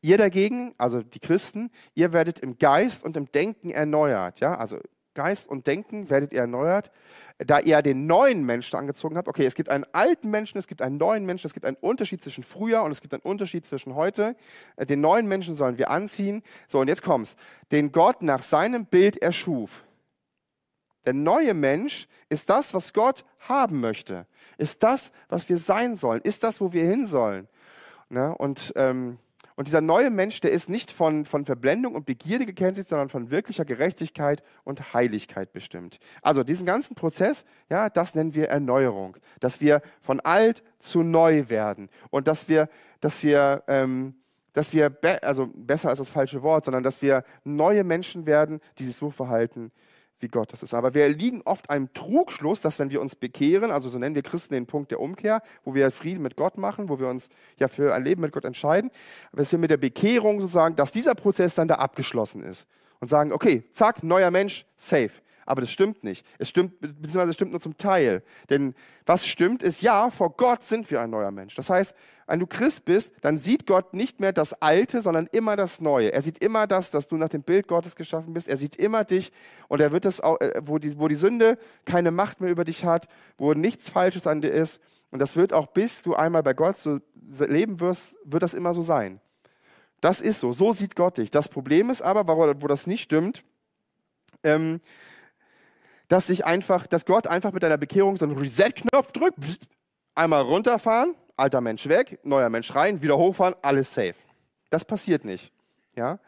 [SPEAKER 1] Ihr dagegen, also die Christen, ihr werdet im Geist und im Denken erneuert. Ja, also Geist und Denken werdet ihr erneuert, da ihr den neuen Menschen angezogen habt. Okay, es gibt einen alten Menschen, es gibt einen neuen Menschen, es gibt einen Unterschied zwischen früher und es gibt einen Unterschied zwischen heute. Äh, den neuen Menschen sollen wir anziehen. So, und jetzt kommt's. Den Gott nach seinem Bild erschuf. Der neue Mensch ist das, was Gott haben möchte. Ist das, was wir sein sollen. Ist das, wo wir hin sollen. Ne? Und ähm, und dieser neue Mensch, der ist nicht von, von Verblendung und Begierde gekennzeichnet, sondern von wirklicher Gerechtigkeit und Heiligkeit bestimmt. Also diesen ganzen Prozess, ja, das nennen wir Erneuerung. Dass wir von alt zu neu werden und dass wir, dass wir, ähm, dass wir, be also besser als das falsche Wort, sondern dass wir neue Menschen werden, die sich so verhalten, wie Gott das ist. Aber wir liegen oft einem Trugschluss, dass wenn wir uns bekehren, also so nennen wir Christen den Punkt der Umkehr, wo wir Frieden mit Gott machen, wo wir uns ja für ein Leben mit Gott entscheiden, dass wir mit der Bekehrung sozusagen, dass dieser Prozess dann da abgeschlossen ist und sagen, okay, zack, neuer Mensch, safe. Aber das stimmt nicht. Es stimmt, beziehungsweise es stimmt nur zum Teil. Denn was stimmt ist, ja, vor Gott sind wir ein neuer Mensch. Das heißt, wenn du Christ bist, dann sieht Gott nicht mehr das Alte, sondern immer das Neue. Er sieht immer das, dass du nach dem Bild Gottes geschaffen bist. Er sieht immer dich und er wird das auch, äh, wo die, wo die Sünde keine Macht mehr über dich hat, wo nichts Falsches an dir ist. Und das wird auch, bis du einmal bei Gott so leben wirst, wird das immer so sein. Das ist so. So sieht Gott dich. Das Problem ist aber, wo, das nicht stimmt, ähm, dass sich einfach, dass Gott einfach mit deiner Bekehrung so einen Reset-Knopf drückt, einmal runterfahren, alter Mensch weg, neuer Mensch rein, wieder hochfahren, alles safe. Das passiert nicht. Ja?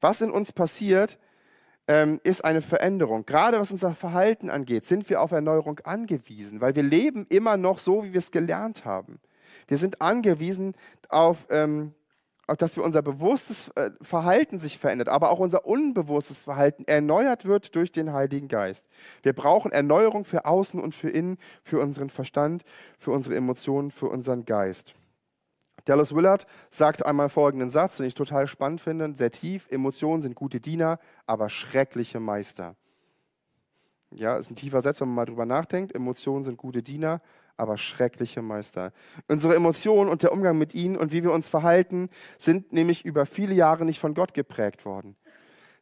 [SPEAKER 1] Was in uns passiert, ähm, ist eine Veränderung. Gerade was unser Verhalten angeht, sind wir auf Erneuerung angewiesen, weil wir leben immer noch so, wie wir es gelernt haben. Wir sind angewiesen auf, ähm, dass wir unser bewusstes äh, Verhalten sich verändert, aber auch unser unbewusstes Verhalten erneuert wird durch den Heiligen Geist. Wir brauchen Erneuerung für außen und für innen, für unseren Verstand, für unsere Emotionen, für unseren Geist. Dallas Willard sagt einmal folgenden Satz, den ich total spannend finde, sehr tief, Emotionen sind gute Diener, aber schreckliche Meister. Ja, ist ein tiefer Satz, wenn man mal drüber nachdenkt. Emotionen sind gute Diener, aber schreckliche Meister. Unsere Emotionen und der Umgang mit ihnen und wie wir uns verhalten, sind nämlich über viele Jahre nicht von Gott geprägt worden.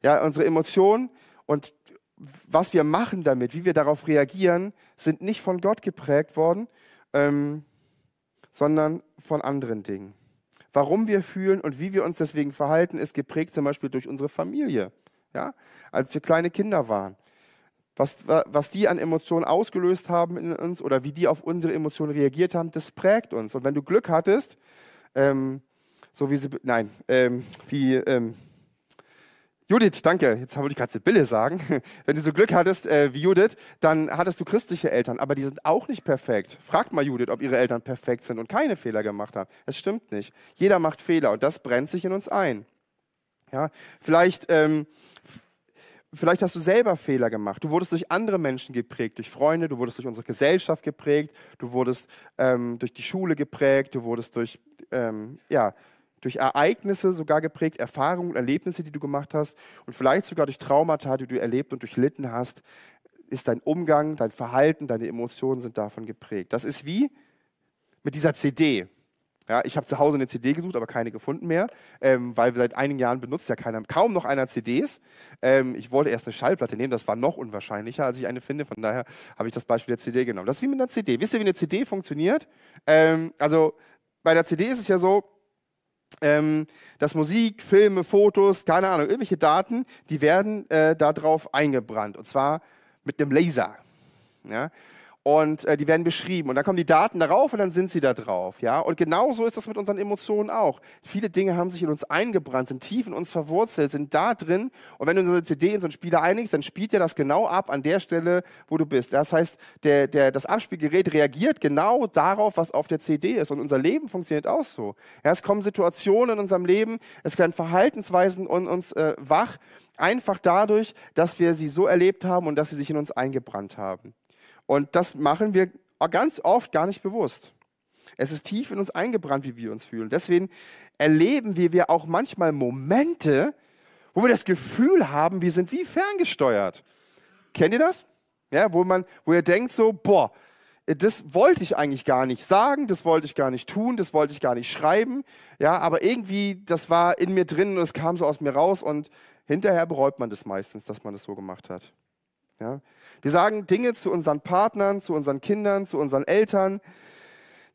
[SPEAKER 1] Ja, unsere Emotionen und was wir machen damit, wie wir darauf reagieren, sind nicht von Gott geprägt worden. Ähm, sondern von anderen Dingen. Warum wir fühlen und wie wir uns deswegen verhalten, ist geprägt zum Beispiel durch unsere Familie. Ja? Als wir kleine Kinder waren. Was, was die an Emotionen ausgelöst haben in uns oder wie die auf unsere Emotionen reagiert haben, das prägt uns. Und wenn du Glück hattest, ähm, so wie sie, nein, ähm, wie, ähm, Judith, danke. Jetzt wollte ich gerade Sibylle sagen. <laughs> Wenn du so Glück hattest äh, wie Judith, dann hattest du christliche Eltern, aber die sind auch nicht perfekt. Fragt mal Judith, ob ihre Eltern perfekt sind und keine Fehler gemacht haben. Es stimmt nicht. Jeder macht Fehler und das brennt sich in uns ein. Ja, vielleicht, ähm, vielleicht hast du selber Fehler gemacht. Du wurdest durch andere Menschen geprägt, durch Freunde, du wurdest durch unsere Gesellschaft geprägt, du wurdest ähm, durch die Schule geprägt, du wurdest durch ähm, ja, durch Ereignisse sogar geprägt, Erfahrungen, Erlebnisse, die du gemacht hast und vielleicht sogar durch Traumata, die du erlebt und durchlitten hast, ist dein Umgang, dein Verhalten, deine Emotionen sind davon geprägt. Das ist wie mit dieser CD. Ja, ich habe zu Hause eine CD gesucht, aber keine gefunden mehr, ähm, weil seit einigen Jahren benutzt ja keiner, kaum noch einer CDs. Ähm, ich wollte erst eine Schallplatte nehmen, das war noch unwahrscheinlicher, als ich eine finde. Von daher habe ich das Beispiel der CD genommen. Das ist wie mit einer CD. Wisst ihr, wie eine CD funktioniert? Ähm, also bei der CD ist es ja so, ähm, dass Musik, Filme, Fotos, keine Ahnung, irgendwelche Daten, die werden äh, darauf eingebrannt. Und zwar mit einem Laser. Ja? Und äh, die werden beschrieben und dann kommen die Daten darauf und dann sind sie da drauf, ja. Und genauso ist das mit unseren Emotionen auch. Viele Dinge haben sich in uns eingebrannt, sind tief in uns verwurzelt, sind da drin und wenn du so eine CD in so einen Spieler einigst, dann spielt er das genau ab an der Stelle, wo du bist. Das heißt, der, der, das Abspielgerät reagiert genau darauf, was auf der CD ist und unser Leben funktioniert auch so. Ja, es kommen Situationen in unserem Leben, es werden Verhaltensweisen in uns äh, wach, einfach dadurch, dass wir sie so erlebt haben und dass sie sich in uns eingebrannt haben. Und das machen wir ganz oft gar nicht bewusst. Es ist tief in uns eingebrannt, wie wir uns fühlen. Deswegen erleben wir, wir auch manchmal Momente, wo wir das Gefühl haben, wir sind wie ferngesteuert. Kennt ihr das? Ja, wo, man, wo ihr denkt so, boah, das wollte ich eigentlich gar nicht sagen, das wollte ich gar nicht tun, das wollte ich gar nicht schreiben. Ja, aber irgendwie, das war in mir drin und es kam so aus mir raus und hinterher bereut man das meistens, dass man das so gemacht hat. Ja? Wir sagen Dinge zu unseren Partnern, zu unseren Kindern, zu unseren Eltern,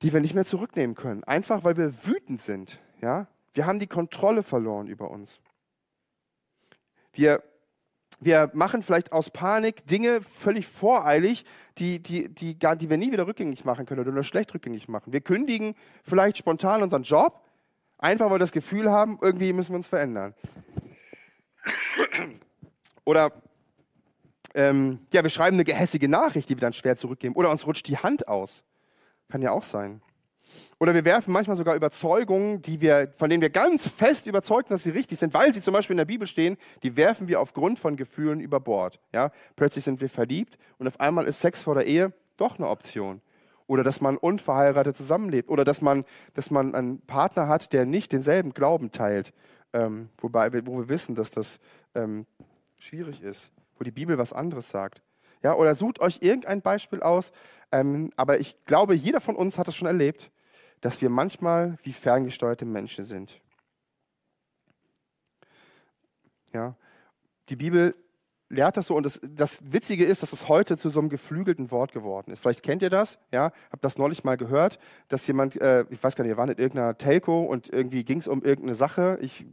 [SPEAKER 1] die wir nicht mehr zurücknehmen können. Einfach weil wir wütend sind. Ja? Wir haben die Kontrolle verloren über uns. Wir, wir machen vielleicht aus Panik Dinge völlig voreilig, die, die, die, die wir nie wieder rückgängig machen können oder nur schlecht rückgängig machen. Wir kündigen vielleicht spontan unseren Job, einfach weil wir das Gefühl haben, irgendwie müssen wir uns verändern. Oder ähm, ja, wir schreiben eine gehässige Nachricht, die wir dann schwer zurückgeben. Oder uns rutscht die Hand aus. Kann ja auch sein. Oder wir werfen manchmal sogar Überzeugungen, die wir, von denen wir ganz fest überzeugt sind, dass sie richtig sind, weil sie zum Beispiel in der Bibel stehen, die werfen wir aufgrund von Gefühlen über Bord. Ja? Plötzlich sind wir verliebt und auf einmal ist Sex vor der Ehe doch eine Option. Oder dass man unverheiratet zusammenlebt. Oder dass man, dass man einen Partner hat, der nicht denselben Glauben teilt. Ähm, wobei, wo wir wissen, dass das ähm, schwierig ist wo die Bibel was anderes sagt. Ja, oder sucht euch irgendein Beispiel aus. Ähm, aber ich glaube, jeder von uns hat es schon erlebt, dass wir manchmal wie ferngesteuerte Menschen sind. Ja, die Bibel lehrt das so und das, das Witzige ist, dass es heute zu so einem geflügelten Wort geworden ist. Vielleicht kennt ihr das, ja, habt das neulich mal gehört, dass jemand, äh, ich weiß gar nicht, ihr war in irgendeiner Telco und irgendwie ging es um irgendeine Sache. Ich,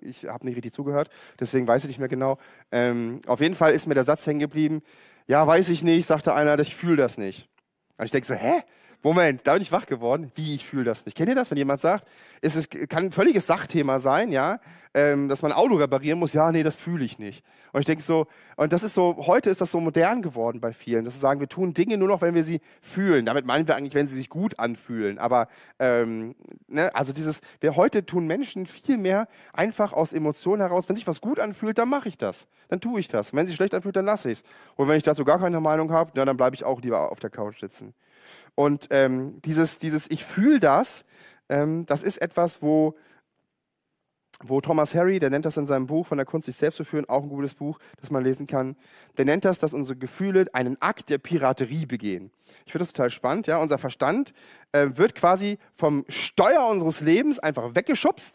[SPEAKER 1] ich habe nicht richtig zugehört, deswegen weiß ich nicht mehr genau. Ähm, auf jeden Fall ist mir der Satz hängen geblieben. Ja, weiß ich nicht, sagte einer, ich fühle das nicht. Und ich denke so, hä? Moment, da bin ich wach geworden. Wie, ich fühle das nicht. Kennt ihr das, wenn jemand sagt, es ist, kann ein völliges Sachthema sein, ja, ähm, dass man ein Auto reparieren muss, ja, nee, das fühle ich nicht. Und ich denke so, und das ist so, heute ist das so modern geworden bei vielen, dass sie sagen, wir tun Dinge nur noch, wenn wir sie fühlen. Damit meinen wir eigentlich, wenn sie sich gut anfühlen. Aber, ähm, ne, also dieses, wir heute tun Menschen viel mehr einfach aus Emotionen heraus, wenn sich was gut anfühlt, dann mache ich das. Dann tue ich das. Wenn sich schlecht anfühlt, dann lasse ich es. Und wenn ich dazu gar keine Meinung habe, ja, dann bleibe ich auch lieber auf der Couch sitzen. Und ähm, dieses, dieses Ich fühle das, ähm, das ist etwas, wo, wo Thomas Harry, der nennt das in seinem Buch von der Kunst, sich selbst zu führen, auch ein gutes Buch, das man lesen kann, der nennt das, dass unsere Gefühle einen Akt der Piraterie begehen. Ich finde das total spannend. Ja? Unser Verstand äh, wird quasi vom Steuer unseres Lebens einfach weggeschubst.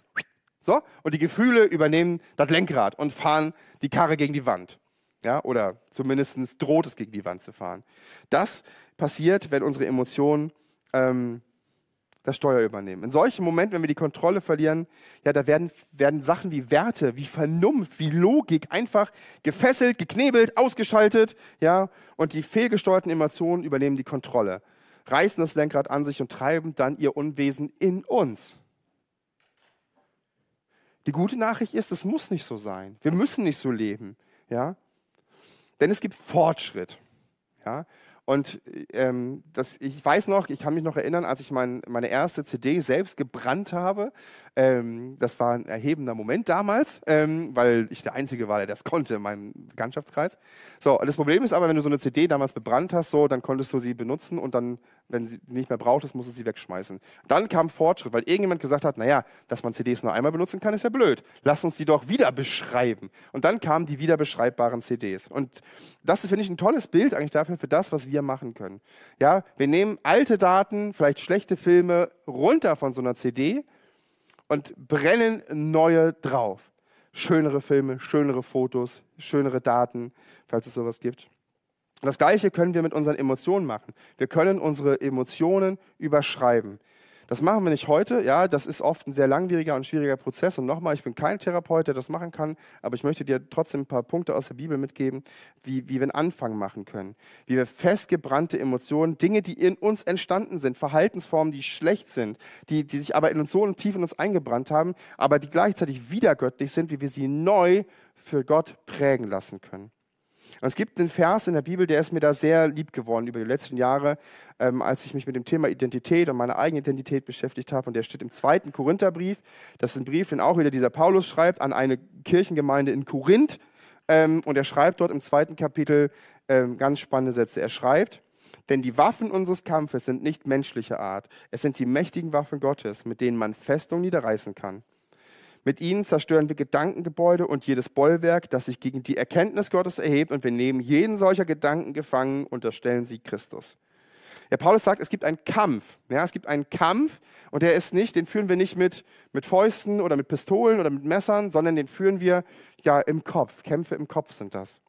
[SPEAKER 1] So, und die Gefühle übernehmen das Lenkrad und fahren die Karre gegen die Wand. Ja, oder zumindest droht es gegen die Wand zu fahren. Das passiert, wenn unsere Emotionen ähm, das Steuer übernehmen. In solchen Momenten, wenn wir die Kontrolle verlieren, ja, da werden, werden Sachen wie Werte, wie Vernunft, wie Logik einfach gefesselt, geknebelt, ausgeschaltet, ja, und die fehlgesteuerten Emotionen übernehmen die Kontrolle, reißen das Lenkrad an sich und treiben dann ihr Unwesen in uns. Die gute Nachricht ist, es muss nicht so sein. Wir müssen nicht so leben, ja, denn es gibt Fortschritt, ja. Und ähm, das, ich weiß noch, ich kann mich noch erinnern, als ich mein, meine erste CD selbst gebrannt habe. Ähm, das war ein erhebender Moment damals, ähm, weil ich der Einzige war, der das konnte in meinem Bekanntschaftkreis. So, das Problem ist aber, wenn du so eine CD damals bebrannt hast, so, dann konntest du sie benutzen und dann, wenn sie nicht mehr brauchtest, musst du sie wegschmeißen. Dann kam Fortschritt, weil irgendjemand gesagt hat, naja, dass man CDs nur einmal benutzen kann, ist ja blöd. Lass uns die doch wieder beschreiben. Und dann kamen die wieder beschreibbaren CDs. Und das finde ich ein tolles Bild eigentlich dafür, für das, was wir wir machen können. Ja, wir nehmen alte Daten, vielleicht schlechte Filme runter von so einer CD und brennen neue drauf. Schönere Filme, schönere Fotos, schönere Daten, falls es sowas gibt. Das Gleiche können wir mit unseren Emotionen machen. Wir können unsere Emotionen überschreiben. Das machen wir nicht heute, ja, das ist oft ein sehr langwieriger und schwieriger Prozess. Und nochmal, ich bin kein Therapeut, der das machen kann, aber ich möchte dir trotzdem ein paar Punkte aus der Bibel mitgeben, wie, wie wir einen Anfang machen können. Wie wir festgebrannte Emotionen, Dinge, die in uns entstanden sind, Verhaltensformen, die schlecht sind, die, die sich aber in uns so tief in uns eingebrannt haben, aber die gleichzeitig wiedergöttlich sind, wie wir sie neu für Gott prägen lassen können. Und es gibt einen Vers in der Bibel, der ist mir da sehr lieb geworden über die letzten Jahre, ähm, als ich mich mit dem Thema Identität und meiner eigenen Identität beschäftigt habe. Und der steht im zweiten Korintherbrief. Das ist ein Brief, den auch wieder dieser Paulus schreibt an eine Kirchengemeinde in Korinth. Ähm, und er schreibt dort im zweiten Kapitel ähm, ganz spannende Sätze. Er schreibt, denn die Waffen unseres Kampfes sind nicht menschlicher Art. Es sind die mächtigen Waffen Gottes, mit denen man Festungen niederreißen kann. Mit ihnen zerstören wir Gedankengebäude und jedes Bollwerk, das sich gegen die Erkenntnis Gottes erhebt, und wir nehmen jeden solcher Gedanken gefangen und erstellen sie Christus. Ja, Paulus sagt, es gibt einen Kampf. Ja, es gibt einen Kampf und der ist nicht, den führen wir nicht mit, mit Fäusten oder mit Pistolen oder mit Messern, sondern den führen wir ja im Kopf. Kämpfe im Kopf sind das.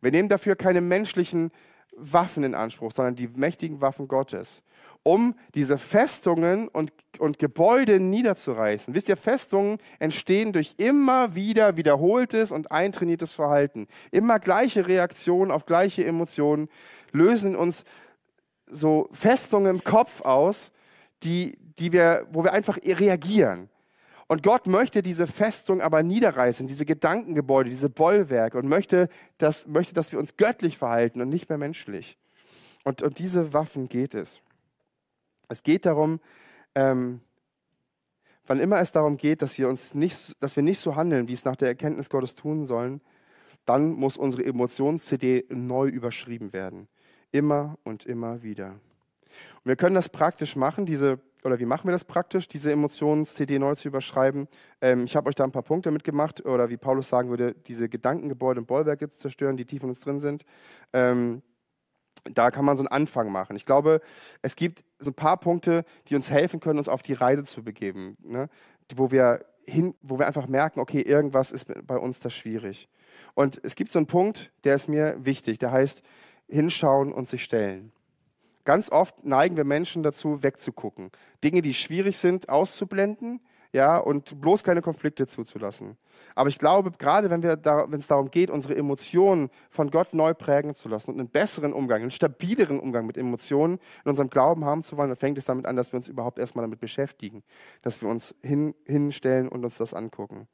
[SPEAKER 1] Wir nehmen dafür keine menschlichen Waffen in Anspruch, sondern die mächtigen Waffen Gottes um diese Festungen und, und Gebäude niederzureißen. Wisst ihr, Festungen entstehen durch immer wieder wiederholtes und eintrainiertes Verhalten. Immer gleiche Reaktionen auf gleiche Emotionen lösen uns so Festungen im Kopf aus, die, die wir, wo wir einfach reagieren. Und Gott möchte diese Festung aber niederreißen, diese Gedankengebäude, diese Bollwerke und möchte, dass, möchte, dass wir uns göttlich verhalten und nicht mehr menschlich. Und um diese Waffen geht es. Es geht darum, ähm, wann immer es darum geht, dass wir, uns nicht, dass wir nicht so handeln, wie es nach der Erkenntnis Gottes tun sollen, dann muss unsere Emotions-CD neu überschrieben werden. Immer und immer wieder. Und wir können das praktisch machen, diese, oder wie machen wir das praktisch, diese Emotions-CD neu zu überschreiben? Ähm, ich habe euch da ein paar Punkte mitgemacht, oder wie Paulus sagen würde, diese Gedankengebäude und Bollwerke zu zerstören, die tief in uns drin sind. Ähm, da kann man so einen Anfang machen. Ich glaube, es gibt so ein paar Punkte, die uns helfen können, uns auf die Reise zu begeben, ne? wo, wir hin, wo wir einfach merken, okay, irgendwas ist bei uns da schwierig. Und es gibt so einen Punkt, der ist mir wichtig, der heißt hinschauen und sich stellen. Ganz oft neigen wir Menschen dazu, wegzugucken. Dinge, die schwierig sind, auszublenden ja, und bloß keine Konflikte zuzulassen. Aber ich glaube, gerade wenn, da, es darum geht, unsere Emotionen von Gott neu prägen zu lassen und einen besseren Umgang, einen stabileren Umgang mit Emotionen in unserem Glauben haben zu wollen, dann fängt es damit an, dass wir uns überhaupt erstmal damit beschäftigen, dass wir uns hin, hinstellen und uns das angucken.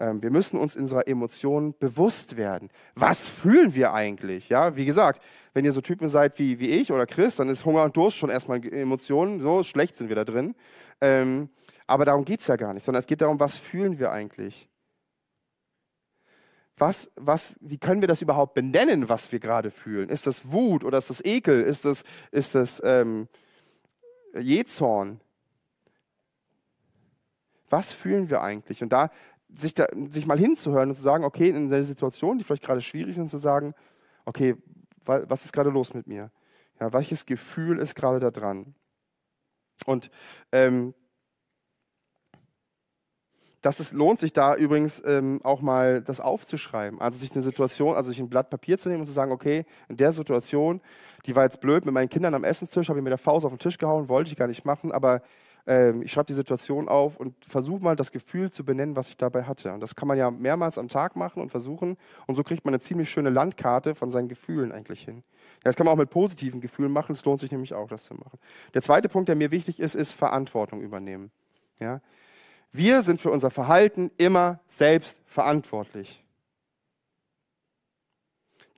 [SPEAKER 1] Ähm, wir müssen uns unserer Emotionen bewusst werden. Was fühlen wir eigentlich? Ja, wie gesagt, wenn ihr so Typen seid wie, wie ich oder Chris, dann ist Hunger und Durst schon erstmal Emotionen. So schlecht sind wir da drin. Ähm, aber darum geht es ja gar nicht, sondern es geht darum, was fühlen wir eigentlich? Was, was, wie können wir das überhaupt benennen, was wir gerade fühlen? Ist das Wut oder ist das Ekel? Ist das, ist das ähm, Jezorn? Was fühlen wir eigentlich? Und da sich, da sich mal hinzuhören und zu sagen, okay, in der Situation, die vielleicht gerade schwierig ist, zu sagen, okay, was ist gerade los mit mir? Ja, welches Gefühl ist gerade da dran? Und ähm, das ist, lohnt sich da übrigens ähm, auch mal das aufzuschreiben. Also sich eine Situation, also sich ein Blatt Papier zu nehmen und zu sagen, okay, in der Situation, die war jetzt blöd, mit meinen Kindern am Essenstisch, habe ich mit der Faust auf den Tisch gehauen, wollte ich gar nicht machen, aber ähm, ich schreibe die Situation auf und versuche mal das Gefühl zu benennen, was ich dabei hatte. Und das kann man ja mehrmals am Tag machen und versuchen. Und so kriegt man eine ziemlich schöne Landkarte von seinen Gefühlen eigentlich hin. Das kann man auch mit positiven Gefühlen machen. Es lohnt sich nämlich auch, das zu machen. Der zweite Punkt, der mir wichtig ist, ist Verantwortung übernehmen. Ja? Wir sind für unser Verhalten immer selbst verantwortlich.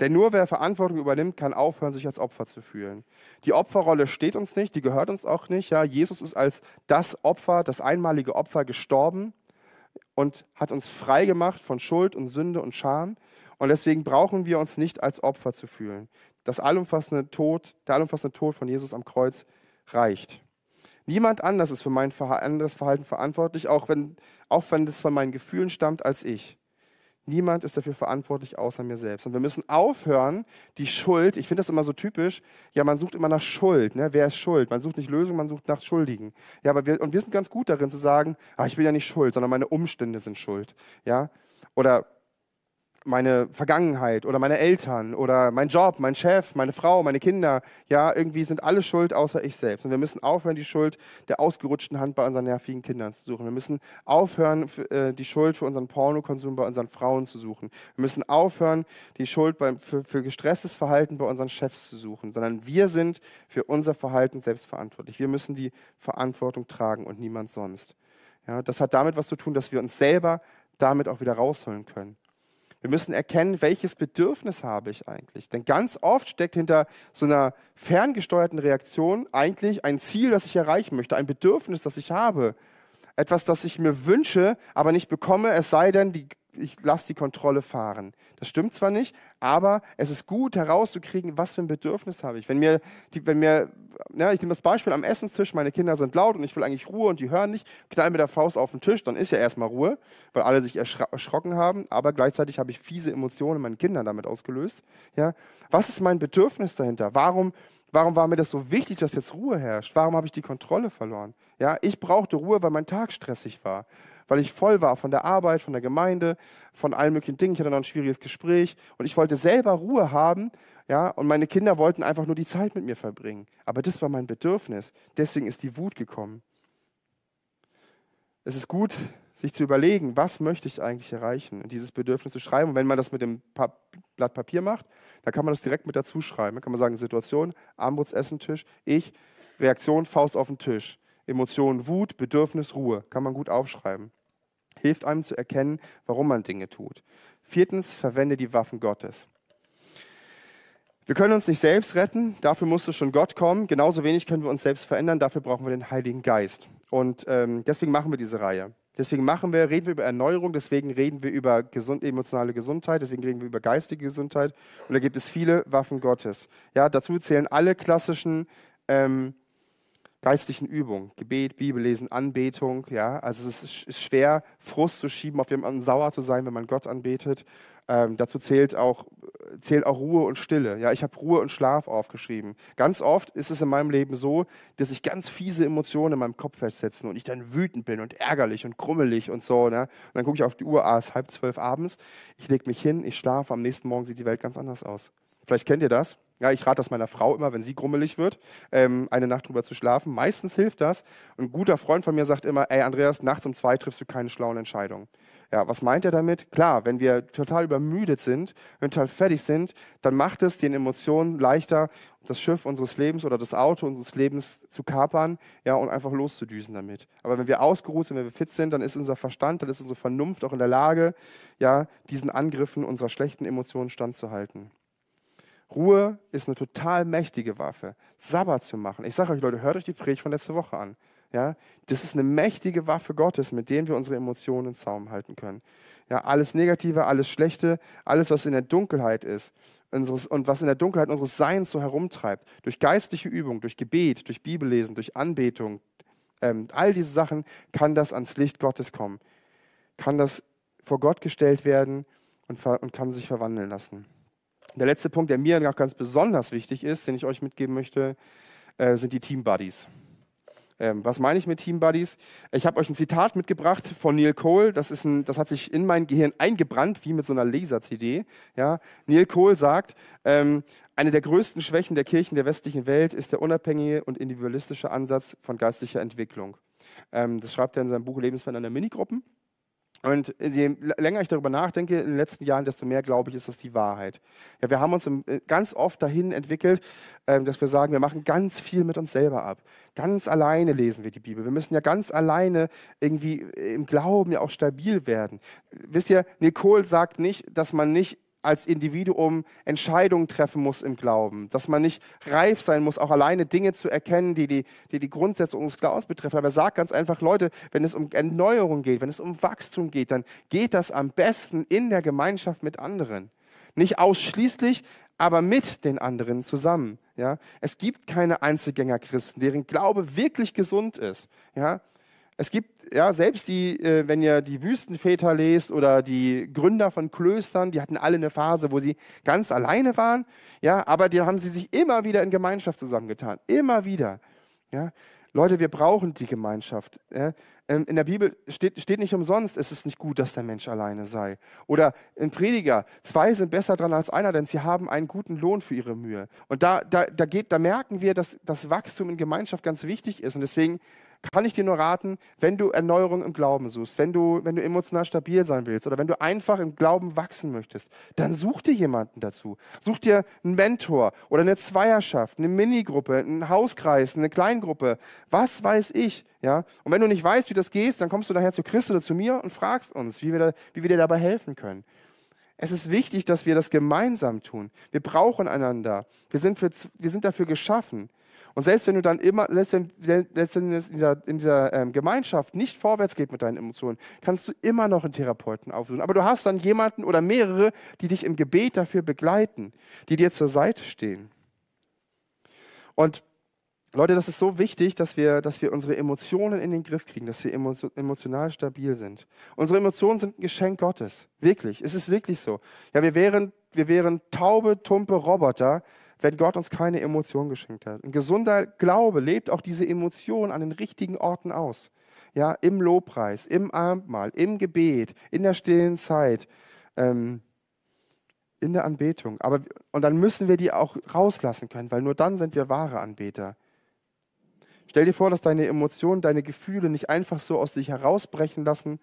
[SPEAKER 1] Denn nur wer Verantwortung übernimmt, kann aufhören, sich als Opfer zu fühlen. Die Opferrolle steht uns nicht, die gehört uns auch nicht. Ja, Jesus ist als das Opfer, das einmalige Opfer gestorben und hat uns frei gemacht von Schuld und Sünde und Scham. Und deswegen brauchen wir uns nicht als Opfer zu fühlen. Das allumfassende Tod, der allumfassende Tod von Jesus am Kreuz reicht. Niemand anders ist für mein anderes Verhalten verantwortlich, auch wenn, auch wenn das von meinen Gefühlen stammt, als ich. Niemand ist dafür verantwortlich außer mir selbst. Und wir müssen aufhören, die Schuld, ich finde das immer so typisch, ja, man sucht immer nach Schuld. Ne? Wer ist schuld? Man sucht nicht Lösung, man sucht nach Schuldigen. Ja, aber wir, und wir sind ganz gut darin zu sagen, ah, ich bin ja nicht schuld, sondern meine Umstände sind schuld. Ja? Oder meine Vergangenheit oder meine Eltern oder mein Job, mein Chef, meine Frau, meine Kinder, ja, irgendwie sind alle schuld außer ich selbst. Und wir müssen aufhören, die Schuld der ausgerutschten Hand bei unseren nervigen Kindern zu suchen. Wir müssen aufhören, äh, die Schuld für unseren Pornokonsum bei unseren Frauen zu suchen. Wir müssen aufhören, die Schuld für, für gestresstes Verhalten bei unseren Chefs zu suchen, sondern wir sind für unser Verhalten selbst verantwortlich. Wir müssen die Verantwortung tragen und niemand sonst. Ja, das hat damit was zu tun, dass wir uns selber damit auch wieder rausholen können. Wir müssen erkennen, welches Bedürfnis habe ich eigentlich. Denn ganz oft steckt hinter so einer ferngesteuerten Reaktion eigentlich ein Ziel, das ich erreichen möchte, ein Bedürfnis, das ich habe. Etwas, das ich mir wünsche, aber nicht bekomme, es sei denn, die ich lasse die Kontrolle fahren. Das stimmt zwar nicht, aber es ist gut herauszukriegen, was für ein Bedürfnis habe ich. Wenn mir, die, wenn mir ja, ich nehme das Beispiel am Essenstisch, meine Kinder sind laut und ich will eigentlich Ruhe und die hören nicht, knall mit der Faust auf den Tisch, dann ist ja erstmal Ruhe, weil alle sich erschrocken haben, aber gleichzeitig habe ich fiese Emotionen meinen Kindern damit ausgelöst. Ja? Was ist mein Bedürfnis dahinter? Warum, warum war mir das so wichtig, dass jetzt Ruhe herrscht? Warum habe ich die Kontrolle verloren? Ja, ich brauchte Ruhe, weil mein Tag stressig war weil ich voll war von der Arbeit, von der Gemeinde, von allen möglichen Dingen. Ich hatte noch ein schwieriges Gespräch und ich wollte selber Ruhe haben. Ja, und meine Kinder wollten einfach nur die Zeit mit mir verbringen. Aber das war mein Bedürfnis. Deswegen ist die Wut gekommen. Es ist gut, sich zu überlegen, was möchte ich eigentlich erreichen und dieses Bedürfnis zu schreiben. Und wenn man das mit dem pa Blatt Papier macht, dann kann man das direkt mit dazu schreiben. Dann kann man sagen, Situation, Armbrustessentisch, ich, Reaktion, Faust auf den Tisch. Emotionen, Wut, Bedürfnis, Ruhe. Kann man gut aufschreiben. Hilft einem zu erkennen, warum man Dinge tut. Viertens, verwende die Waffen Gottes. Wir können uns nicht selbst retten, dafür musste schon Gott kommen. Genauso wenig können wir uns selbst verändern, dafür brauchen wir den Heiligen Geist. Und ähm, deswegen machen wir diese Reihe. Deswegen machen wir, reden wir über Erneuerung, deswegen reden wir über gesund, emotionale Gesundheit, deswegen reden wir über geistige Gesundheit. Und da gibt es viele Waffen Gottes. Ja, dazu zählen alle klassischen ähm, geistlichen Übungen, Gebet, Bibellesen, Anbetung. Ja? Also es ist schwer, Frust zu schieben, auf jemanden sauer zu sein, wenn man Gott anbetet. Ähm, dazu zählt auch, zählt auch Ruhe und Stille. Ja, ich habe Ruhe und Schlaf aufgeschrieben. Ganz oft ist es in meinem Leben so, dass sich ganz fiese Emotionen in meinem Kopf festsetzen und ich dann wütend bin und ärgerlich und krummelig und so. Ne? Und dann gucke ich auf die Uhr, ah, es ist halb zwölf abends. Ich lege mich hin, ich schlafe, am nächsten Morgen sieht die Welt ganz anders aus. Vielleicht kennt ihr das. Ja, ich rate das meiner Frau immer, wenn sie grummelig wird, ähm, eine Nacht drüber zu schlafen. Meistens hilft das. Ein guter Freund von mir sagt immer, ey Andreas, nachts um zwei triffst du keine schlauen Entscheidungen. Ja, was meint er damit? Klar, wenn wir total übermüdet sind, wenn wir total fertig sind, dann macht es den Emotionen leichter, das Schiff unseres Lebens oder das Auto unseres Lebens zu kapern ja, und einfach loszudüsen damit. Aber wenn wir ausgeruht sind, wenn wir fit sind, dann ist unser Verstand, dann ist unsere Vernunft auch in der Lage, ja, diesen Angriffen unserer schlechten Emotionen standzuhalten. Ruhe ist eine total mächtige Waffe. Sabbat zu machen. Ich sage euch, Leute, hört euch die Predigt von letzter Woche an. Ja, das ist eine mächtige Waffe Gottes, mit der wir unsere Emotionen in Zaum halten können. Ja, alles Negative, alles Schlechte, alles, was in der Dunkelheit ist unseres, und was in der Dunkelheit unseres Seins so herumtreibt, durch geistliche Übung, durch Gebet, durch Bibellesen, durch Anbetung, ähm, all diese Sachen, kann das ans Licht Gottes kommen. Kann das vor Gott gestellt werden und, und kann sich verwandeln lassen. Der letzte Punkt, der mir noch ganz besonders wichtig ist, den ich euch mitgeben möchte, äh, sind die Team Buddies. Ähm, was meine ich mit Team Buddies? Ich habe euch ein Zitat mitgebracht von Neil Cole. Das, ist ein, das hat sich in mein Gehirn eingebrannt, wie mit so einer Laser-CD. Ja? Neil Cole sagt, ähm, eine der größten Schwächen der Kirchen der westlichen Welt ist der unabhängige und individualistische Ansatz von geistlicher Entwicklung. Ähm, das schreibt er in seinem Buch Lebensverändernde Minigruppen. Und je länger ich darüber nachdenke in den letzten Jahren, desto mehr glaube ich, ist das die Wahrheit. Ja, wir haben uns äh, ganz oft dahin entwickelt, ähm, dass wir sagen, wir machen ganz viel mit uns selber ab. Ganz alleine lesen wir die Bibel. Wir müssen ja ganz alleine irgendwie im Glauben ja auch stabil werden. Wisst ihr, Nicole sagt nicht, dass man nicht als Individuum Entscheidungen treffen muss im Glauben, dass man nicht reif sein muss, auch alleine Dinge zu erkennen, die die, die, die Grundsätze unseres Glaubens betreffen. Aber er sagt ganz einfach, Leute, wenn es um Erneuerung geht, wenn es um Wachstum geht, dann geht das am besten in der Gemeinschaft mit anderen. Nicht ausschließlich, aber mit den anderen zusammen. Ja? Es gibt keine Einzelgänger-Christen, deren Glaube wirklich gesund ist. Ja? Es gibt, ja, selbst die, äh, wenn ihr die Wüstenväter lest oder die Gründer von Klöstern, die hatten alle eine Phase, wo sie ganz alleine waren, ja, aber die haben sie sich immer wieder in Gemeinschaft zusammengetan. Immer wieder. Ja. Leute, wir brauchen die Gemeinschaft. Ja. Ähm, in der Bibel steht, steht nicht umsonst, es ist nicht gut, dass der Mensch alleine sei. Oder in Prediger, zwei sind besser dran als einer, denn sie haben einen guten Lohn für ihre Mühe. Und da, da, da, geht, da merken wir, dass das Wachstum in Gemeinschaft ganz wichtig ist. Und deswegen kann ich dir nur raten, wenn du Erneuerung im Glauben suchst, wenn du, wenn du emotional stabil sein willst oder wenn du einfach im Glauben wachsen möchtest, dann such dir jemanden dazu. Such dir einen Mentor oder eine Zweierschaft, eine Minigruppe, einen Hauskreis, eine Kleingruppe, was weiß ich. Ja? Und wenn du nicht weißt, wie das geht, dann kommst du nachher zu Christ oder zu mir und fragst uns, wie wir, da, wie wir dir dabei helfen können. Es ist wichtig, dass wir das gemeinsam tun. Wir brauchen einander. Wir sind, für, wir sind dafür geschaffen. Und selbst wenn du dann immer, selbst wenn, selbst wenn es in dieser, in dieser ähm, Gemeinschaft nicht vorwärts geht mit deinen Emotionen, kannst du immer noch einen Therapeuten aufsuchen. Aber du hast dann jemanden oder mehrere, die dich im Gebet dafür begleiten, die dir zur Seite stehen. Und Leute, das ist so wichtig, dass wir, dass wir unsere Emotionen in den Griff kriegen, dass wir emotional stabil sind. Unsere Emotionen sind ein Geschenk Gottes. Wirklich. Es ist wirklich so. Ja, wir wären, wir wären taube, tumpe Roboter, wenn Gott uns keine Emotion geschenkt hat. Ein gesunder Glaube lebt auch diese Emotion an den richtigen Orten aus. Ja, im Lobpreis, im Abendmahl, im Gebet, in der stillen Zeit, ähm, in der Anbetung. Aber, und dann müssen wir die auch rauslassen können, weil nur dann sind wir wahre Anbeter. Stell dir vor, dass deine Emotionen, deine Gefühle nicht einfach so aus sich herausbrechen lassen,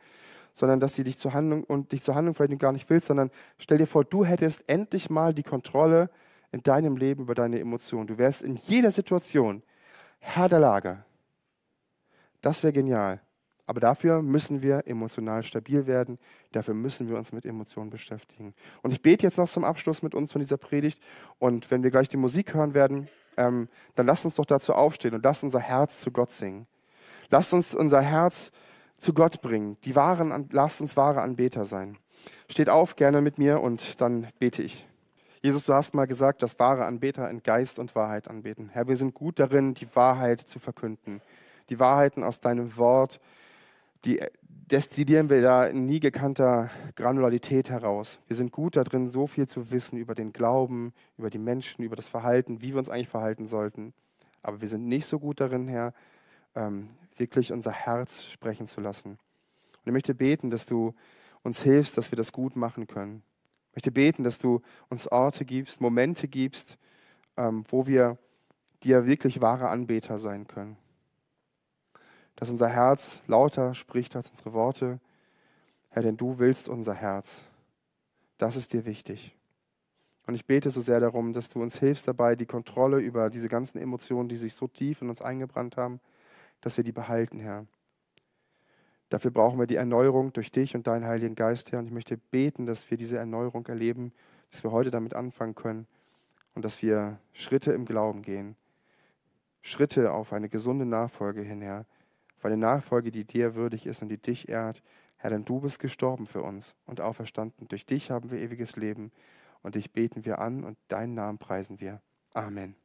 [SPEAKER 1] sondern dass sie dich zur Handlung und dich zur Handlung vielleicht gar nicht willst, sondern stell dir vor, du hättest endlich mal die Kontrolle in deinem Leben über deine Emotionen. Du wärst in jeder Situation Herr der Lage. Das wäre genial. Aber dafür müssen wir emotional stabil werden. Dafür müssen wir uns mit Emotionen beschäftigen. Und ich bete jetzt noch zum Abschluss mit uns von dieser Predigt. Und wenn wir gleich die Musik hören werden, ähm, dann lasst uns doch dazu aufstehen und lasst unser Herz zu Gott singen. Lasst uns unser Herz zu Gott bringen. Die wahren, lasst uns wahre Anbeter sein. Steht auf gerne mit mir und dann bete ich. Jesus, du hast mal gesagt, dass wahre Anbeter in Geist und Wahrheit anbeten. Herr, wir sind gut darin, die Wahrheit zu verkünden. Die Wahrheiten aus deinem Wort, die destillieren wir da in nie gekannter Granularität heraus. Wir sind gut darin, so viel zu wissen über den Glauben, über die Menschen, über das Verhalten, wie wir uns eigentlich verhalten sollten. Aber wir sind nicht so gut darin, Herr, ähm, wirklich unser Herz sprechen zu lassen. Und ich möchte beten, dass du uns hilfst, dass wir das gut machen können. Ich möchte beten, dass du uns Orte gibst, Momente gibst, ähm, wo wir dir wirklich wahre Anbeter sein können dass unser Herz lauter spricht als unsere Worte. Herr, denn du willst unser Herz. Das ist dir wichtig. Und ich bete so sehr darum, dass du uns hilfst dabei, die Kontrolle über diese ganzen Emotionen, die sich so tief in uns eingebrannt haben, dass wir die behalten, Herr. Dafür brauchen wir die Erneuerung durch dich und deinen Heiligen Geist, Herr. Und ich möchte beten, dass wir diese Erneuerung erleben, dass wir heute damit anfangen können und dass wir Schritte im Glauben gehen. Schritte auf eine gesunde Nachfolge hin, Herr für eine Nachfolge, die dir würdig ist und die dich ehrt. Herr, denn du bist gestorben für uns und auferstanden. Durch dich haben wir ewiges Leben und dich beten wir an und deinen Namen preisen wir. Amen.